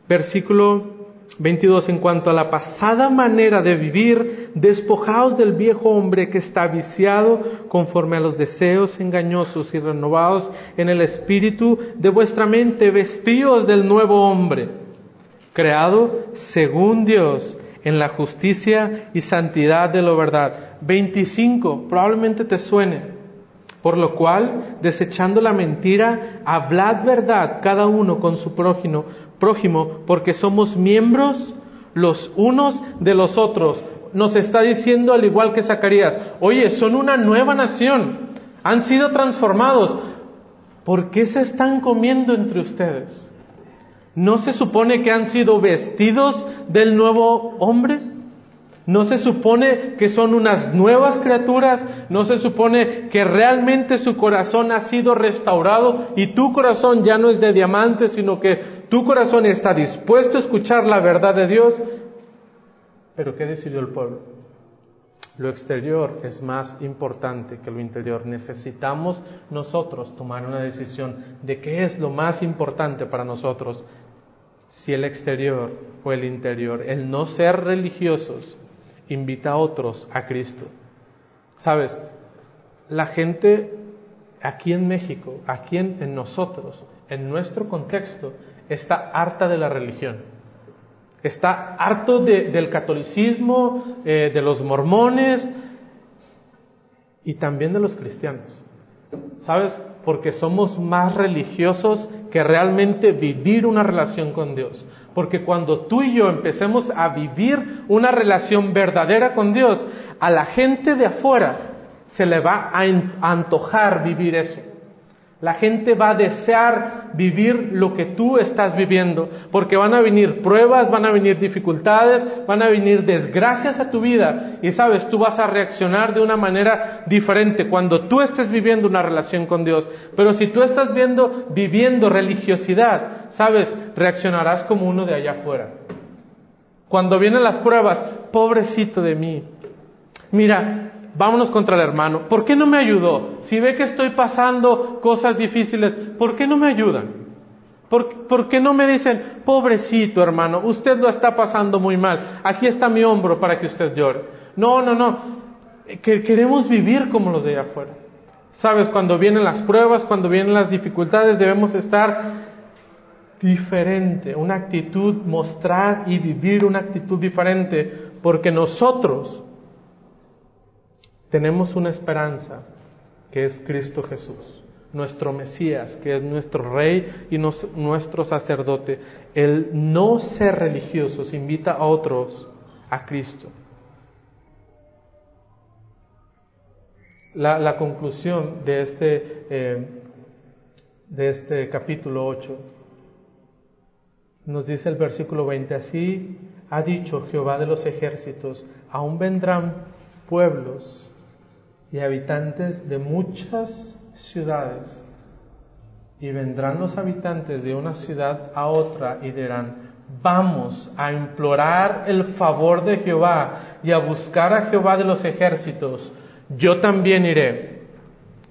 A: versículo 22. En cuanto a la pasada manera de vivir, despojaos del viejo hombre que está viciado conforme a los deseos engañosos y renovados en el espíritu de vuestra mente, vestíos del nuevo hombre, creado según Dios en la justicia y santidad de la verdad. 25. Probablemente te suene. Por lo cual, desechando la mentira, hablad verdad cada uno con su prójimo, prójimo, porque somos miembros los unos de los otros. Nos está diciendo al igual que Zacarías, oye, son una nueva nación, han sido transformados. ¿Por qué se están comiendo entre ustedes? ¿No se supone que han sido vestidos del nuevo hombre? ¿No se supone que son unas nuevas criaturas? ¿No se supone que realmente su corazón ha sido restaurado y tu corazón ya no es de diamante, sino que tu corazón está dispuesto a escuchar la verdad de Dios? Pero ¿qué decidió el pueblo? Lo exterior es más importante que lo interior. Necesitamos nosotros tomar una decisión de qué es lo más importante para nosotros, si el exterior o el interior. El no ser religiosos invita a otros a Cristo. Sabes, la gente aquí en México, aquí en, nosotros, en nuestro contexto, está harta de la religión. Está harto del catolicismo, eh, de los mormones y también de los cristianos. ¿Sabes? Porque somos más religiosos que realmente vivir una relación con Dios. Porque cuando tú y yo empecemos a vivir una relación verdadera con Dios, a la gente de afuera se le va a antojar vivir eso. La gente va a desear vivir lo que tú estás viviendo, porque van a venir pruebas, van a venir dificultades, van a venir desgracias a tu vida y sabes, tú vas a reaccionar de una manera diferente cuando tú estés viviendo una relación con Dios. Pero si tú estás viendo, viviendo religiosidad, sabes, reaccionarás como uno de allá afuera. Cuando vienen las pruebas, pobrecito de mí. Mira, vámonos contra el hermano. ¿Por qué no me ayudó? Si ve que estoy pasando cosas difíciles, ¿por qué no me ayudan? ¿Por, qué no me dicen, pobrecito hermano, usted lo está pasando muy mal, aquí está mi hombro para que usted llore? No, no, no, que queremos vivir como los de allá afuera. Sabes, cuando vienen las pruebas, cuando vienen las dificultades, debemos estar diferente, una actitud, mostrar y vivir una actitud diferente, porque nosotros tenemos una esperanza que es Cristo Jesús, nuestro Mesías, que es nuestro Rey y nuestro sacerdote. El no ser religiosos invita a otros a Cristo. La, conclusión de este, eh, de este capítulo 8 nos dice el versículo 20, así ha dicho Jehová de los ejércitos, aún vendrán pueblos y habitantes de muchas ciudades. Y vendrán los habitantes de una ciudad a otra y dirán, vamos a implorar el favor de Jehová y a buscar a Jehová de los ejércitos. Yo también iré.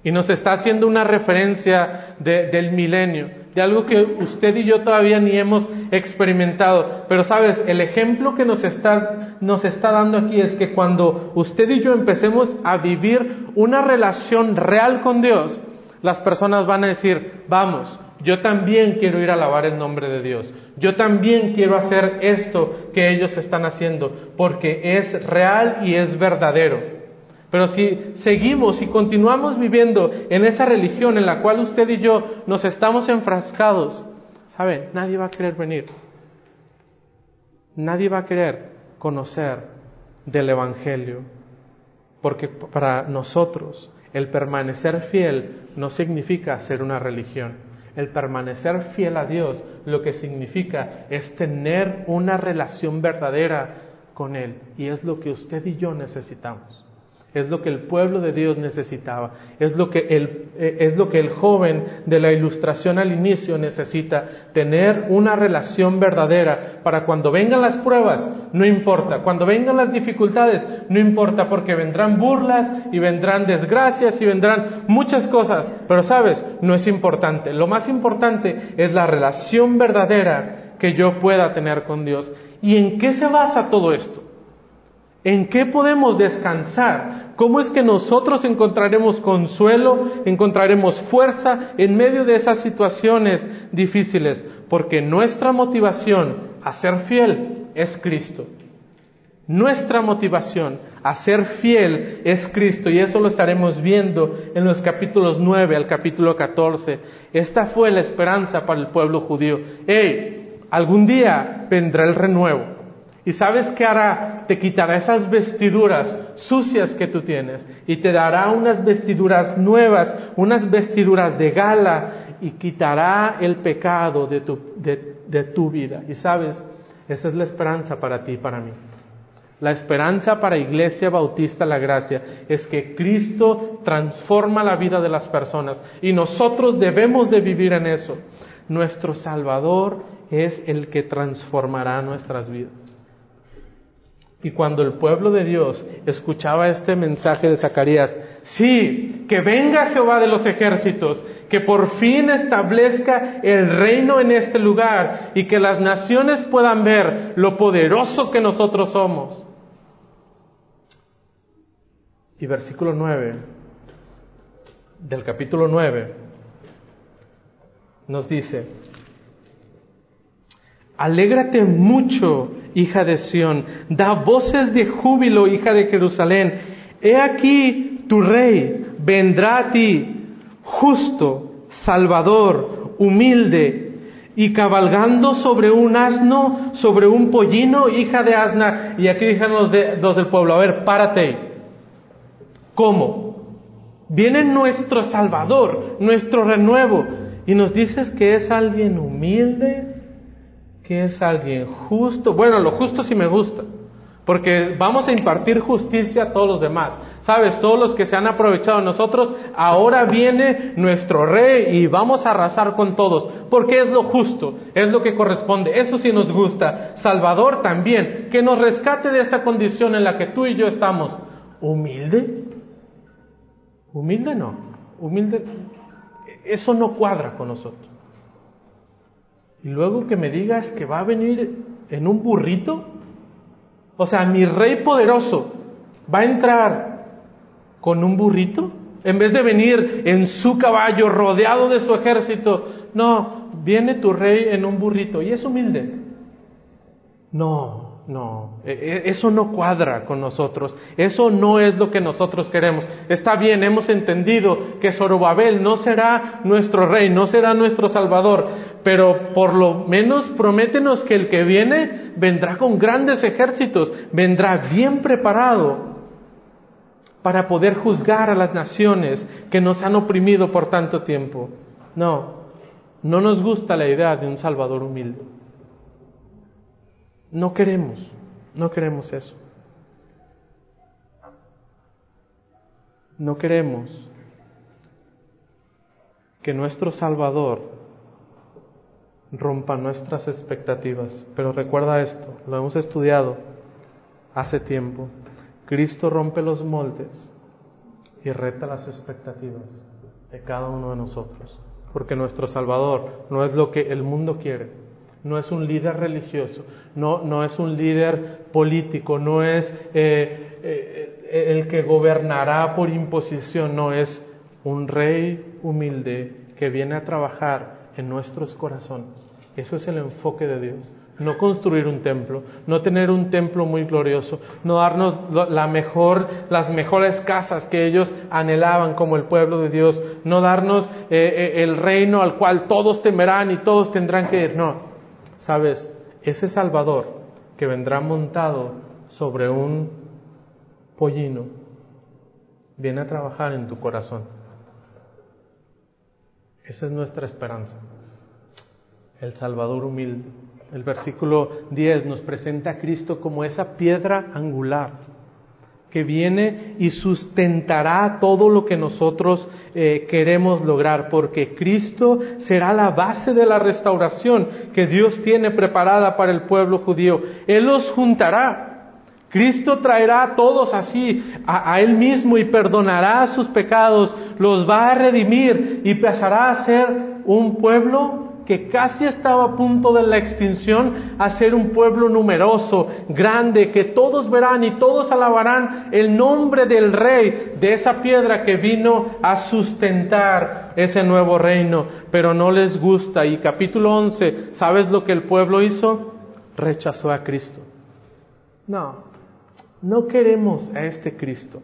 A: Y nos está haciendo una referencia del milenio, de algo que usted y yo todavía ni hemos experimentado. Pero sabes, el ejemplo que nos está, nos está dando aquí es que cuando usted y yo empecemos a vivir una relación real con Dios, las personas van a decir, vamos, yo también quiero ir a alabar el nombre de Dios. Yo también quiero hacer esto que ellos están haciendo, porque es real y es verdadero. Pero si seguimos y continuamos viviendo en esa religión en la cual usted y yo nos estamos enfrascados, ¿saben? Nadie va a querer venir. Nadie va a querer conocer del Evangelio. Porque para nosotros el permanecer fiel no significa ser una religión. El permanecer fiel a Dios lo que significa es tener una relación verdadera con Él. Y es lo que usted y yo necesitamos. Es lo que el pueblo de Dios necesitaba. Es lo que el, eh, es lo que el joven de la ilustración al inicio necesita. Tener una relación verdadera para cuando vengan las pruebas, no importa. Cuando vengan las dificultades, no importa porque vendrán burlas y vendrán desgracias y vendrán muchas cosas. Pero sabes, no es importante. Lo más importante es la relación verdadera que yo pueda tener con Dios. ¿Y en qué se basa todo esto? ¿En qué podemos descansar? ¿Cómo es que nosotros encontraremos consuelo, encontraremos fuerza en medio de esas situaciones difíciles? Porque nuestra motivación a ser fiel es Cristo. Nuestra motivación a ser fiel es Cristo y eso lo estaremos viendo en los capítulos 9 al capítulo 14. Esta fue la esperanza para el pueblo judío. ¡Hey! Algún día vendrá el renuevo. ¿Y sabes qué hará? Te quitará esas vestiduras sucias que tú tienes y te dará unas vestiduras nuevas, unas vestiduras de gala y quitará el pecado de tu, de, tu vida. Y sabes, esa es la esperanza para ti y para mí. La esperanza para Iglesia Bautista La Gracia es que Cristo transforma la vida de las personas y nosotros debemos de vivir en eso. Nuestro Salvador es el que transformará nuestras vidas. Y cuando el pueblo de Dios escuchaba este mensaje de Zacarías, sí, que venga Jehová de los ejércitos, que por fin establezca el reino en este lugar y que las naciones puedan ver lo poderoso que nosotros somos. Y versículo 9 del capítulo 9 nos dice, alégrate mucho hija de Sión. Da voces de júbilo, hija de Jerusalén. He aquí tu rey vendrá a ti, justo, salvador, humilde, y cabalgando sobre un asno, sobre un pollino, hija de asna. Y aquí dijeron los, de, los del pueblo, a ver, párate. ¿Cómo? Viene nuestro Salvador, nuestro renuevo, y nos dices que es alguien humilde, es alguien justo. Bueno, lo justo sí me gusta, porque vamos a impartir justicia a todos los demás. Sabes, todos los que se han aprovechado de nosotros, ahora viene nuestro rey y vamos a arrasar con todos, porque es lo justo, es lo que corresponde, eso sí nos gusta. Salvador también, que nos rescate de esta condición en la que tú y yo estamos. ¿Humilde? Humilde no, humilde, eso no cuadra con nosotros. Y luego que me digas que va a venir en un burrito. O sea, mi rey poderoso va a entrar con un burrito en vez de venir en su caballo rodeado de su ejército. No, viene tu rey en un burrito y es humilde. No, no, e, e, eso no cuadra con nosotros, eso no es lo que nosotros queremos. Está bien, hemos entendido que Zorobabel no será nuestro rey, no será nuestro salvador, pero por lo menos prométenos que el que viene vendrá con grandes ejércitos, vendrá bien preparado para poder juzgar a las naciones que nos han oprimido por tanto tiempo. No, no nos gusta la idea de un salvador humilde. No queremos, no queremos eso. No queremos que nuestro Salvador rompa nuestras expectativas. Pero recuerda esto, lo hemos estudiado hace tiempo. Cristo rompe los moldes y reta las expectativas de cada uno de nosotros. Porque nuestro Salvador no es lo que el mundo quiere, no es un líder religioso, no, no es un líder político, no es eh, eh, el que gobernará por imposición, no es un rey humilde que viene a trabajar en nuestros corazones. Eso es el enfoque de Dios. No construir un templo, no tener un templo muy glorioso, no darnos la mejor, las mejores casas que ellos anhelaban como el pueblo de Dios, no darnos eh, el reino al cual todos temerán y todos tendrán que ir. No, Sabes, ese Salvador que vendrá montado sobre un pollino, viene a trabajar en tu corazón. Esa es nuestra esperanza. El Salvador humilde. El versículo 10 nos presenta a Cristo como esa piedra angular que viene y sustentará todo lo que nosotros eh, queremos lograr, porque Cristo será la base de la restauración que Dios tiene preparada para el pueblo judío. Él los juntará. Cristo traerá a todos así a, a Él mismo y perdonará sus pecados, los va a redimir y pasará a ser un pueblo que casi estaba a punto de la extinción a ser un pueblo numeroso, grande, que todos verán y todos alabarán el nombre del rey de esa piedra que vino a sustentar ese nuevo reino, pero no les gusta. Y capítulo 11, ¿sabes lo que el pueblo hizo? Rechazó a Cristo. No, no queremos a este Cristo.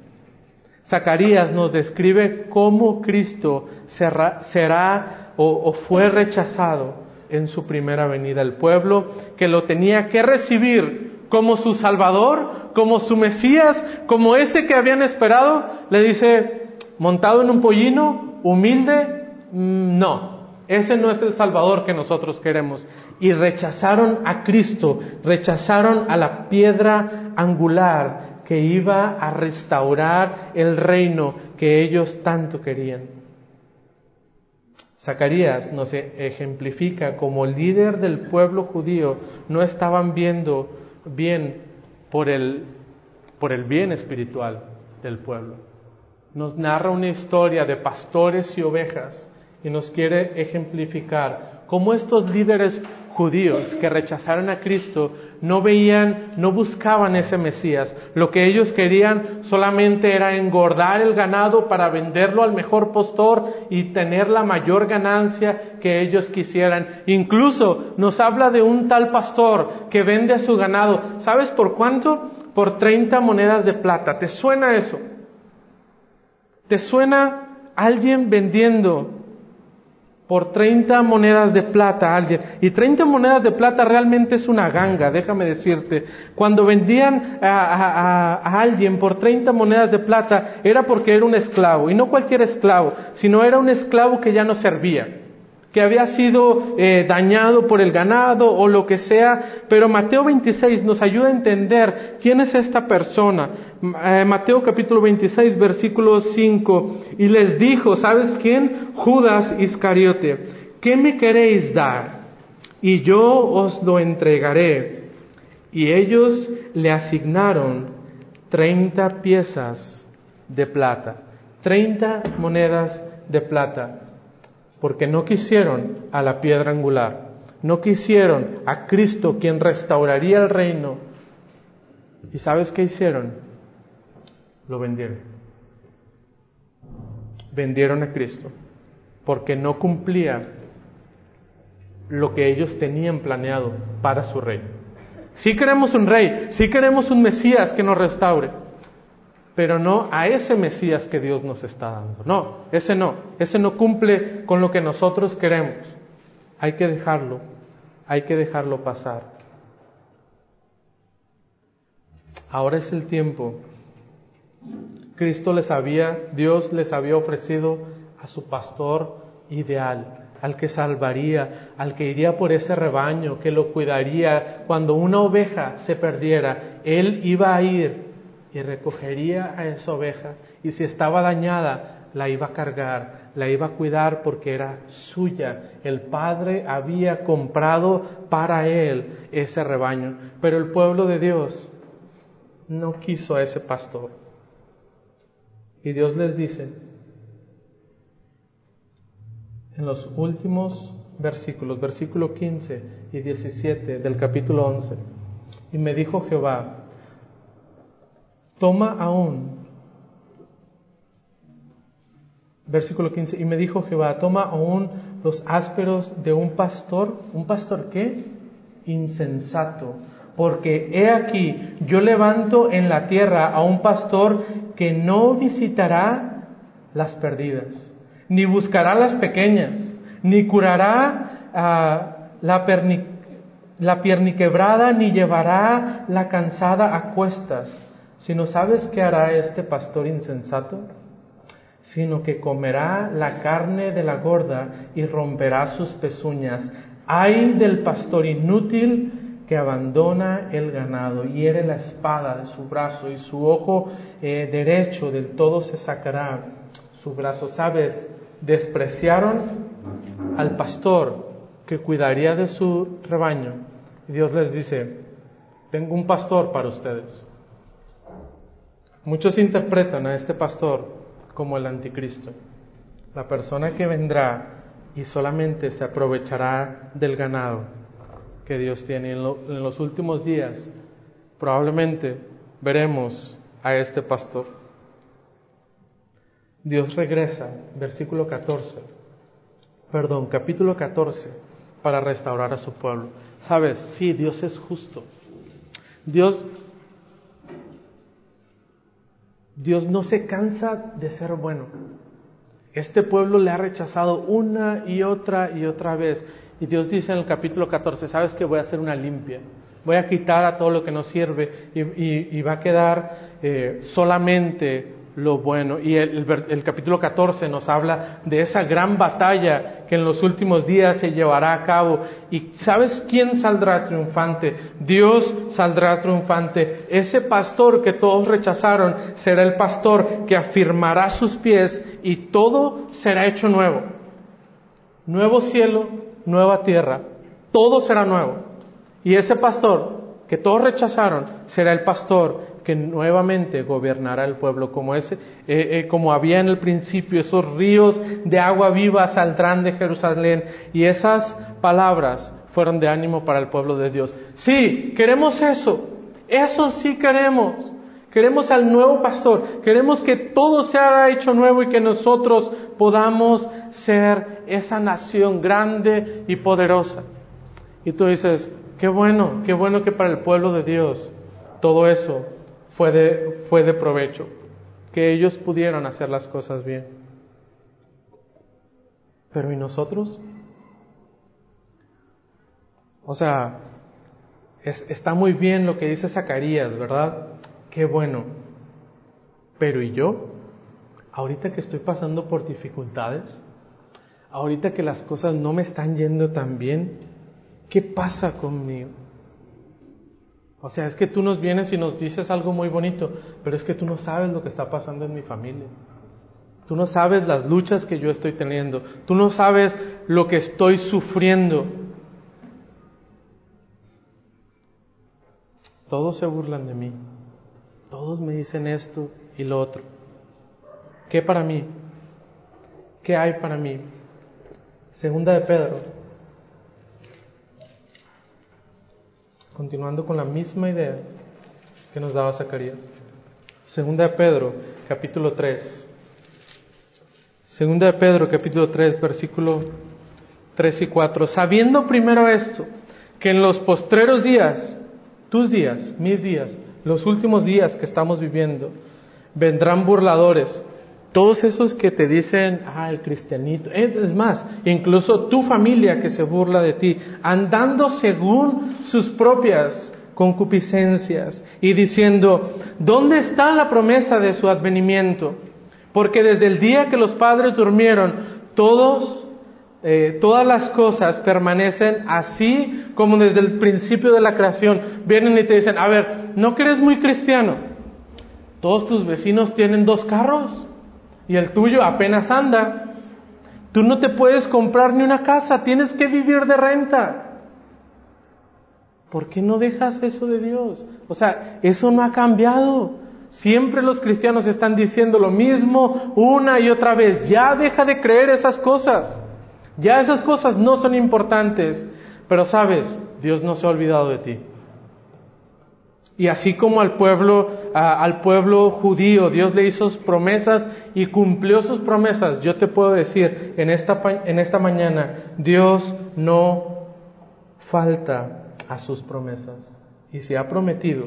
A: Zacarías nos describe cómo Cristo será, será o, fue rechazado en su primera venida. El pueblo que lo tenía que recibir como su Salvador, como su Mesías, como ese que habían esperado, le dice, montado en un pollino, humilde, mm, no, ese no es el Salvador que nosotros queremos. Y rechazaron a Cristo, rechazaron a la piedra angular que iba a restaurar el reino que ellos tanto querían. Zacarías nos ejemplifica como líder del pueblo judío no estaban viendo bien por el, por el bien espiritual del pueblo. Nos narra una historia de pastores y ovejas y nos quiere ejemplificar cómo estos líderes judíos que rechazaron a Cristo no veían, no buscaban ese Mesías. Lo que ellos querían solamente era engordar el ganado para venderlo al mejor postor y tener la mayor ganancia que ellos quisieran. Incluso nos habla de un tal pastor que vende a su ganado. ¿Sabes por cuánto? Por 30 monedas de plata. ¿Te suena eso? ¿Te suena alguien vendiendo por 30 monedas de plata a alguien. Y 30 monedas de plata realmente es una ganga, déjame decirte. Cuando vendían a, a, alguien por 30 monedas de plata era porque era un esclavo. Y no cualquier esclavo, sino era un esclavo que ya no servía que había sido eh, dañado por el ganado o lo que sea, pero Mateo 26 nos ayuda a entender quién es esta persona. Eh, Mateo capítulo 26, versículo 5, y les dijo, ¿sabes quién? Judas Iscariote, ¿qué me queréis dar? Y yo os lo entregaré. Y ellos le asignaron 30 piezas de plata, 30 monedas de plata porque no quisieron a la piedra angular, no quisieron a Cristo quien restauraría el reino. ¿Y sabes qué hicieron? Lo vendieron. Vendieron a Cristo porque no cumplía lo que ellos tenían planeado para su rey. Sí queremos un rey, sí queremos un Mesías que nos restaure, pero no a ese Mesías que Dios nos está dando. No, ese no, ese no cumple con lo que nosotros queremos. Hay que dejarlo, hay que dejarlo pasar. Ahora es el tiempo. Cristo les había, Dios les había ofrecido a su pastor ideal, al que salvaría, al que iría por ese rebaño, que lo cuidaría. Cuando una oveja se perdiera, Él iba a ir y recogería a esa oveja y si estaba dañada la iba a cargar, la iba a cuidar porque era suya. El Padre había comprado para él ese rebaño, pero el pueblo de Dios no quiso a ese pastor. Y Dios les dice en los últimos versículos, versículo 15 y 17 del capítulo 11, y me dijo Jehová, toma aún, versículo 15, y me dijo Jehová, toma aún los ásperos de un pastor, ¿un pastor qué? Insensato, porque he aquí, yo levanto en la tierra a un pastor que no visitará las perdidas, ni buscará las pequeñas, ni curará a la, la pierniquebrada, ni llevará la cansada a cuestas sino sabes qué hará este pastor insensato, sino que comerá la carne de la gorda y romperá sus pezuñas. Ay del pastor inútil que abandona el ganado, hiere la espada de su brazo y su ojo eh, derecho del todo se sacará su brazo. ¿Sabes? Despreciaron al pastor que cuidaría de su rebaño. Y Dios les dice, tengo un pastor para ustedes. Muchos interpretan a este pastor como el anticristo, la persona que vendrá y solamente se aprovechará del ganado que Dios tiene. En, los últimos días probablemente veremos a este pastor. Dios regresa, versículo 14, perdón, capítulo 14, para restaurar a su pueblo. Sabes, sí, Dios es justo. Dios, Dios no se cansa de ser bueno. Este pueblo le ha rechazado una y otra y otra vez. Y Dios dice en el capítulo 14, sabes que voy a hacer una limpia. Voy a quitar a todo lo que no sirve y, va a quedar eh, solamente lo bueno. Y el, capítulo 14 nos habla de esa gran batalla que en los últimos días se llevará a cabo. ¿Y sabes quién saldrá triunfante? Dios saldrá triunfante. Ese pastor que todos rechazaron será el pastor que afirmará sus pies y todo será hecho nuevo. Nuevo cielo, nueva tierra. Todo será nuevo. Y ese pastor que todos rechazaron será el pastor que nuevamente gobernará el pueblo como ese, eh, eh, como había en el principio, esos ríos de agua viva saldrán de Jerusalén y esas palabras fueron de ánimo para el pueblo de Dios. Sí, queremos eso, eso sí queremos. Queremos al nuevo pastor, queremos que todo se haga hecho nuevo y que nosotros podamos ser esa nación grande y poderosa. Y tú dices, qué bueno, qué bueno que para el pueblo de Dios todo eso fue de, fue de provecho, que ellos pudieran hacer las cosas bien. Pero ¿y nosotros? O sea, está muy bien lo que dice Zacarías, ¿verdad? Qué bueno. Pero ¿y yo? Ahorita que estoy pasando por dificultades, ahorita que las cosas no me están yendo tan bien, ¿qué pasa conmigo? O sea, es que tú nos vienes y nos dices algo muy bonito, pero es que tú no sabes lo que está pasando en mi familia. Tú no sabes las luchas que yo estoy teniendo. Tú no sabes lo que estoy sufriendo. Todos se burlan de mí. Todos me dicen esto y lo otro. ¿Qué para mí? ¿Qué hay para mí? Segunda de Pedro, continuando con la misma idea que nos daba Zacarías. Segunda de Pedro, capítulo 3. Segunda de Pedro, capítulo 3, versículo 3 y 4. Sabiendo primero esto, que en los postreros días, tus días, mis días, los últimos días que estamos viviendo, vendrán burladores todos esos que te dicen, ah, el cristianito, es más, incluso tu familia que se burla de ti, andando según sus propias concupiscencias y diciendo, ¿dónde está la promesa de su advenimiento? Porque desde el día que los padres durmieron, todos, eh, todas las cosas permanecen así como desde el principio de la creación. Vienen y te dicen, a ver, ¿no eres muy cristiano? Todos tus vecinos tienen dos carros y el tuyo apenas anda. Tú no te puedes comprar ni una casa, tienes que vivir de renta. ¿Por qué no dejas eso de Dios? O sea, eso no ha cambiado. Siempre los cristianos están diciendo lo mismo una y otra vez. Ya deja de creer esas cosas. Ya esas cosas no son importantes. Pero sabes, Dios no se ha olvidado de ti. Y así como al pueblo, al pueblo judío, Dios le hizo promesas y cumplió sus promesas, yo te puedo decir en esta, en esta mañana, Dios no falta a sus promesas. Y si ha prometido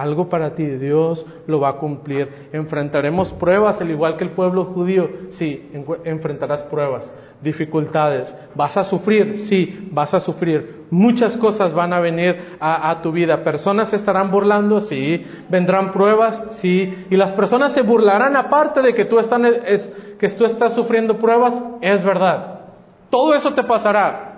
A: algo para ti, Dios lo va a cumplir. Enfrentaremos pruebas, al igual que el pueblo judío. Sí, enfrentarás pruebas dificultades. ¿Vas a sufrir? Sí, vas a sufrir. Muchas cosas van a venir a, tu vida. Personas se estarán burlando, sí. Vendrán pruebas, sí. Y las personas se burlarán aparte de que tú, que tú estás sufriendo pruebas, es verdad. Todo eso te pasará.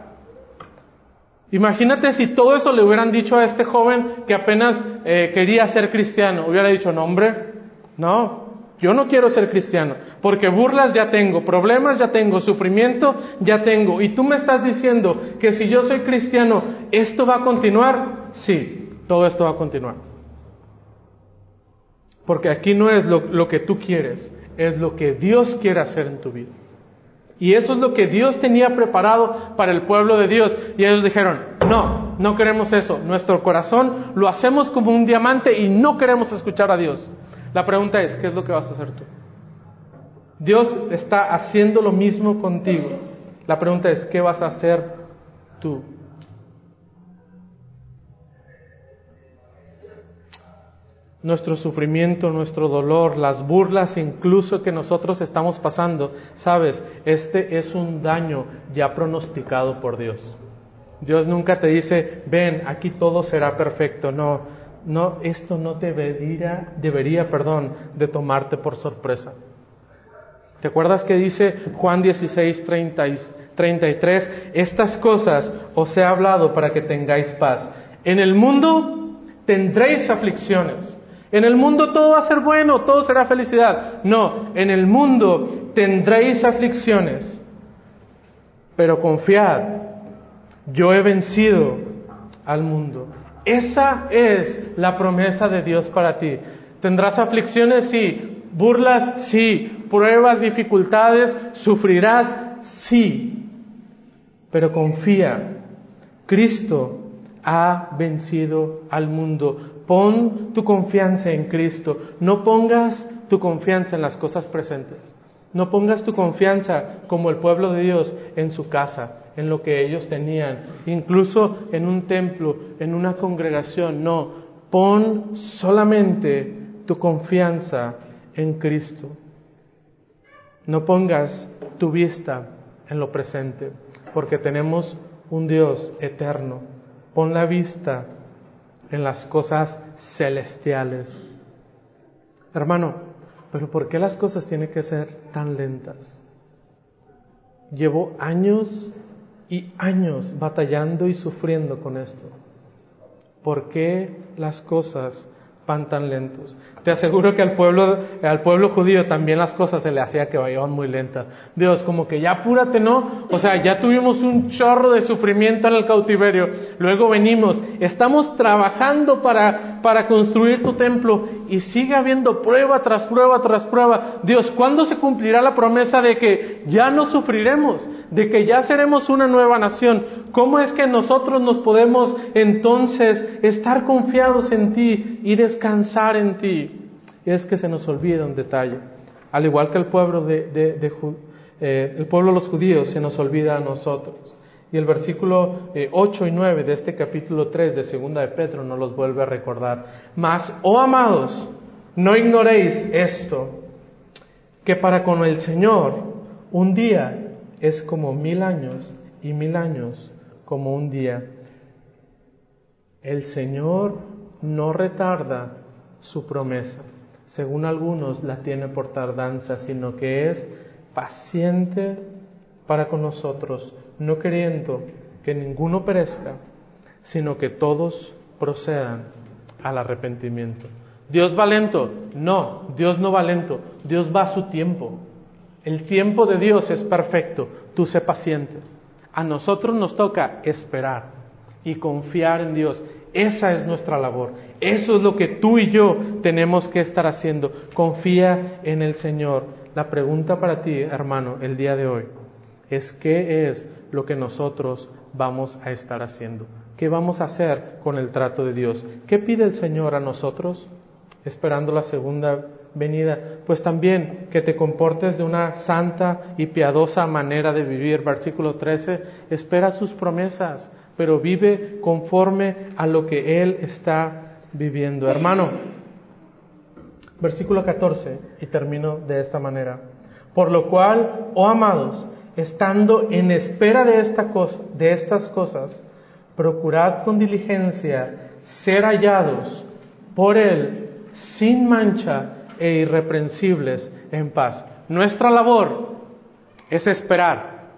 A: Imagínate si todo eso le hubieran dicho a este joven que apenas eh, quería ser cristiano. Hubiera dicho, no hombre, No, yo no quiero ser cristiano, porque burlas ya tengo, problemas ya tengo, sufrimiento ya tengo. Y tú me estás diciendo que si yo soy cristiano, ¿esto va a continuar? Sí, todo esto va a continuar. Porque aquí no es lo, lo que tú quieres, es lo que Dios quiere hacer en tu vida. Y eso es lo que Dios tenía preparado para el pueblo de Dios. Y ellos dijeron, no, no queremos eso. Nuestro corazón lo hacemos como un diamante y no queremos escuchar a Dios. La pregunta es, ¿qué es lo que vas a hacer tú? Dios está haciendo lo mismo contigo. La pregunta es, ¿qué vas a hacer tú? Nuestro sufrimiento, nuestro dolor, las burlas incluso que nosotros estamos pasando, sabes, este es un daño ya pronosticado por Dios. Dios nunca te dice, ven, aquí todo será perfecto. No, no, esto no debería, debería, perdón, de tomarte por sorpresa. ¿Te acuerdas que dice Juan 16, 33? Estas cosas os he hablado para que tengáis paz. En el mundo tendréis aflicciones. En el mundo todo va a ser bueno, todo será felicidad. No, en el mundo tendréis aflicciones. Pero confiad, yo he vencido al mundo. Esa es la promesa de Dios para ti. ¿Tendrás aflicciones? Sí. ¿Burlas? Sí. ¿Pruebas, dificultades? ¿Sufrirás? Sí. Pero confía. Cristo ha vencido al mundo. Pon tu confianza en Cristo. No pongas tu confianza en las cosas presentes. No pongas tu confianza como el pueblo de Dios en su casa en lo que ellos tenían, incluso en un templo, en una congregación. No, pon solamente tu confianza en Cristo. No pongas tu vista en lo presente, porque tenemos un Dios eterno. Pon la vista en las cosas celestiales. Hermano, pero ¿por qué las cosas tienen que ser tan lentas? Llevo años y años batallando y sufriendo con esto. ¿Por qué las cosas tan lentos? Te aseguro que al pueblo, al pueblo judío también las cosas se le hacía que vayan muy lentas. Dios, como que ya apúrate, ¿no? O sea, ya tuvimos un chorro de sufrimiento en el cautiverio. Luego venimos, estamos trabajando para, para construir tu templo y sigue habiendo prueba tras prueba tras prueba. Dios, ¿cuándo se cumplirá la promesa de que ya no sufriremos? De que ya seremos una nueva nación, ¿cómo es que nosotros nos podemos entonces estar confiados en ti y descansar en ti? Es que se nos olvida un detalle. Al igual que el pueblo de, eh, el pueblo de los judíos se nos olvida a nosotros. Y el versículo 8 eh, y 9 de este capítulo 3 de Segunda de Pedro nos los vuelve a recordar. Mas, oh amados, no ignoréis esto, que para con el Señor un día es como mil años y mil años como un día. El Señor no retarda su promesa, según algunos la tiene por tardanza, sino que es paciente para con nosotros, no queriendo que ninguno perezca, sino que todos procedan al arrepentimiento. ¿Dios va lento? No, Dios no va lento, Dios va a su tiempo. El tiempo de Dios es perfecto, tú sé paciente. A nosotros nos toca esperar y confiar en Dios. Esa es nuestra labor. Eso es lo que tú y yo tenemos que estar haciendo. Confía en el Señor. La pregunta para ti, hermano, el día de hoy es qué es lo que nosotros vamos a estar haciendo. ¿Qué vamos a hacer con el trato de Dios? ¿Qué pide el Señor a nosotros? Esperando la segunda venida, pues también que te comportes de una santa y piadosa manera de vivir. Versículo 13, espera sus promesas, pero vive conforme a lo que Él está viviendo. Hermano, versículo 14, y termino de esta manera. Por lo cual, oh amados, estando en espera de, estas cosas, procurad con diligencia ser hallados por Él sin mancha e irreprensibles en paz. Nuestra labor es esperar.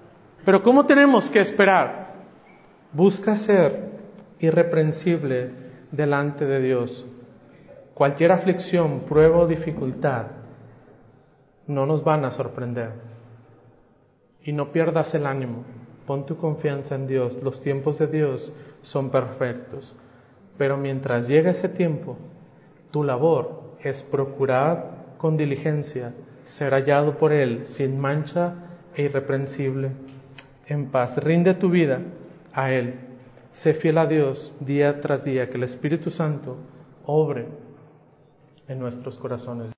A: Pero ¿cómo tenemos que esperar? Busca ser irreprensible delante de Dios. cualquier aflicción, prueba o dificultad no nos van a sorprender. Y no pierdas el ánimo, pon tu confianza en Dios, los tiempos de Dios son perfectos. Pero mientras llegue ese tiempo, tu labor es procurar con diligencia ser hallado por Él sin mancha e irreprensible, en paz. Rinde tu vida a Él. Sé fiel a Dios día tras día, que el Espíritu Santo obre en nuestros corazones.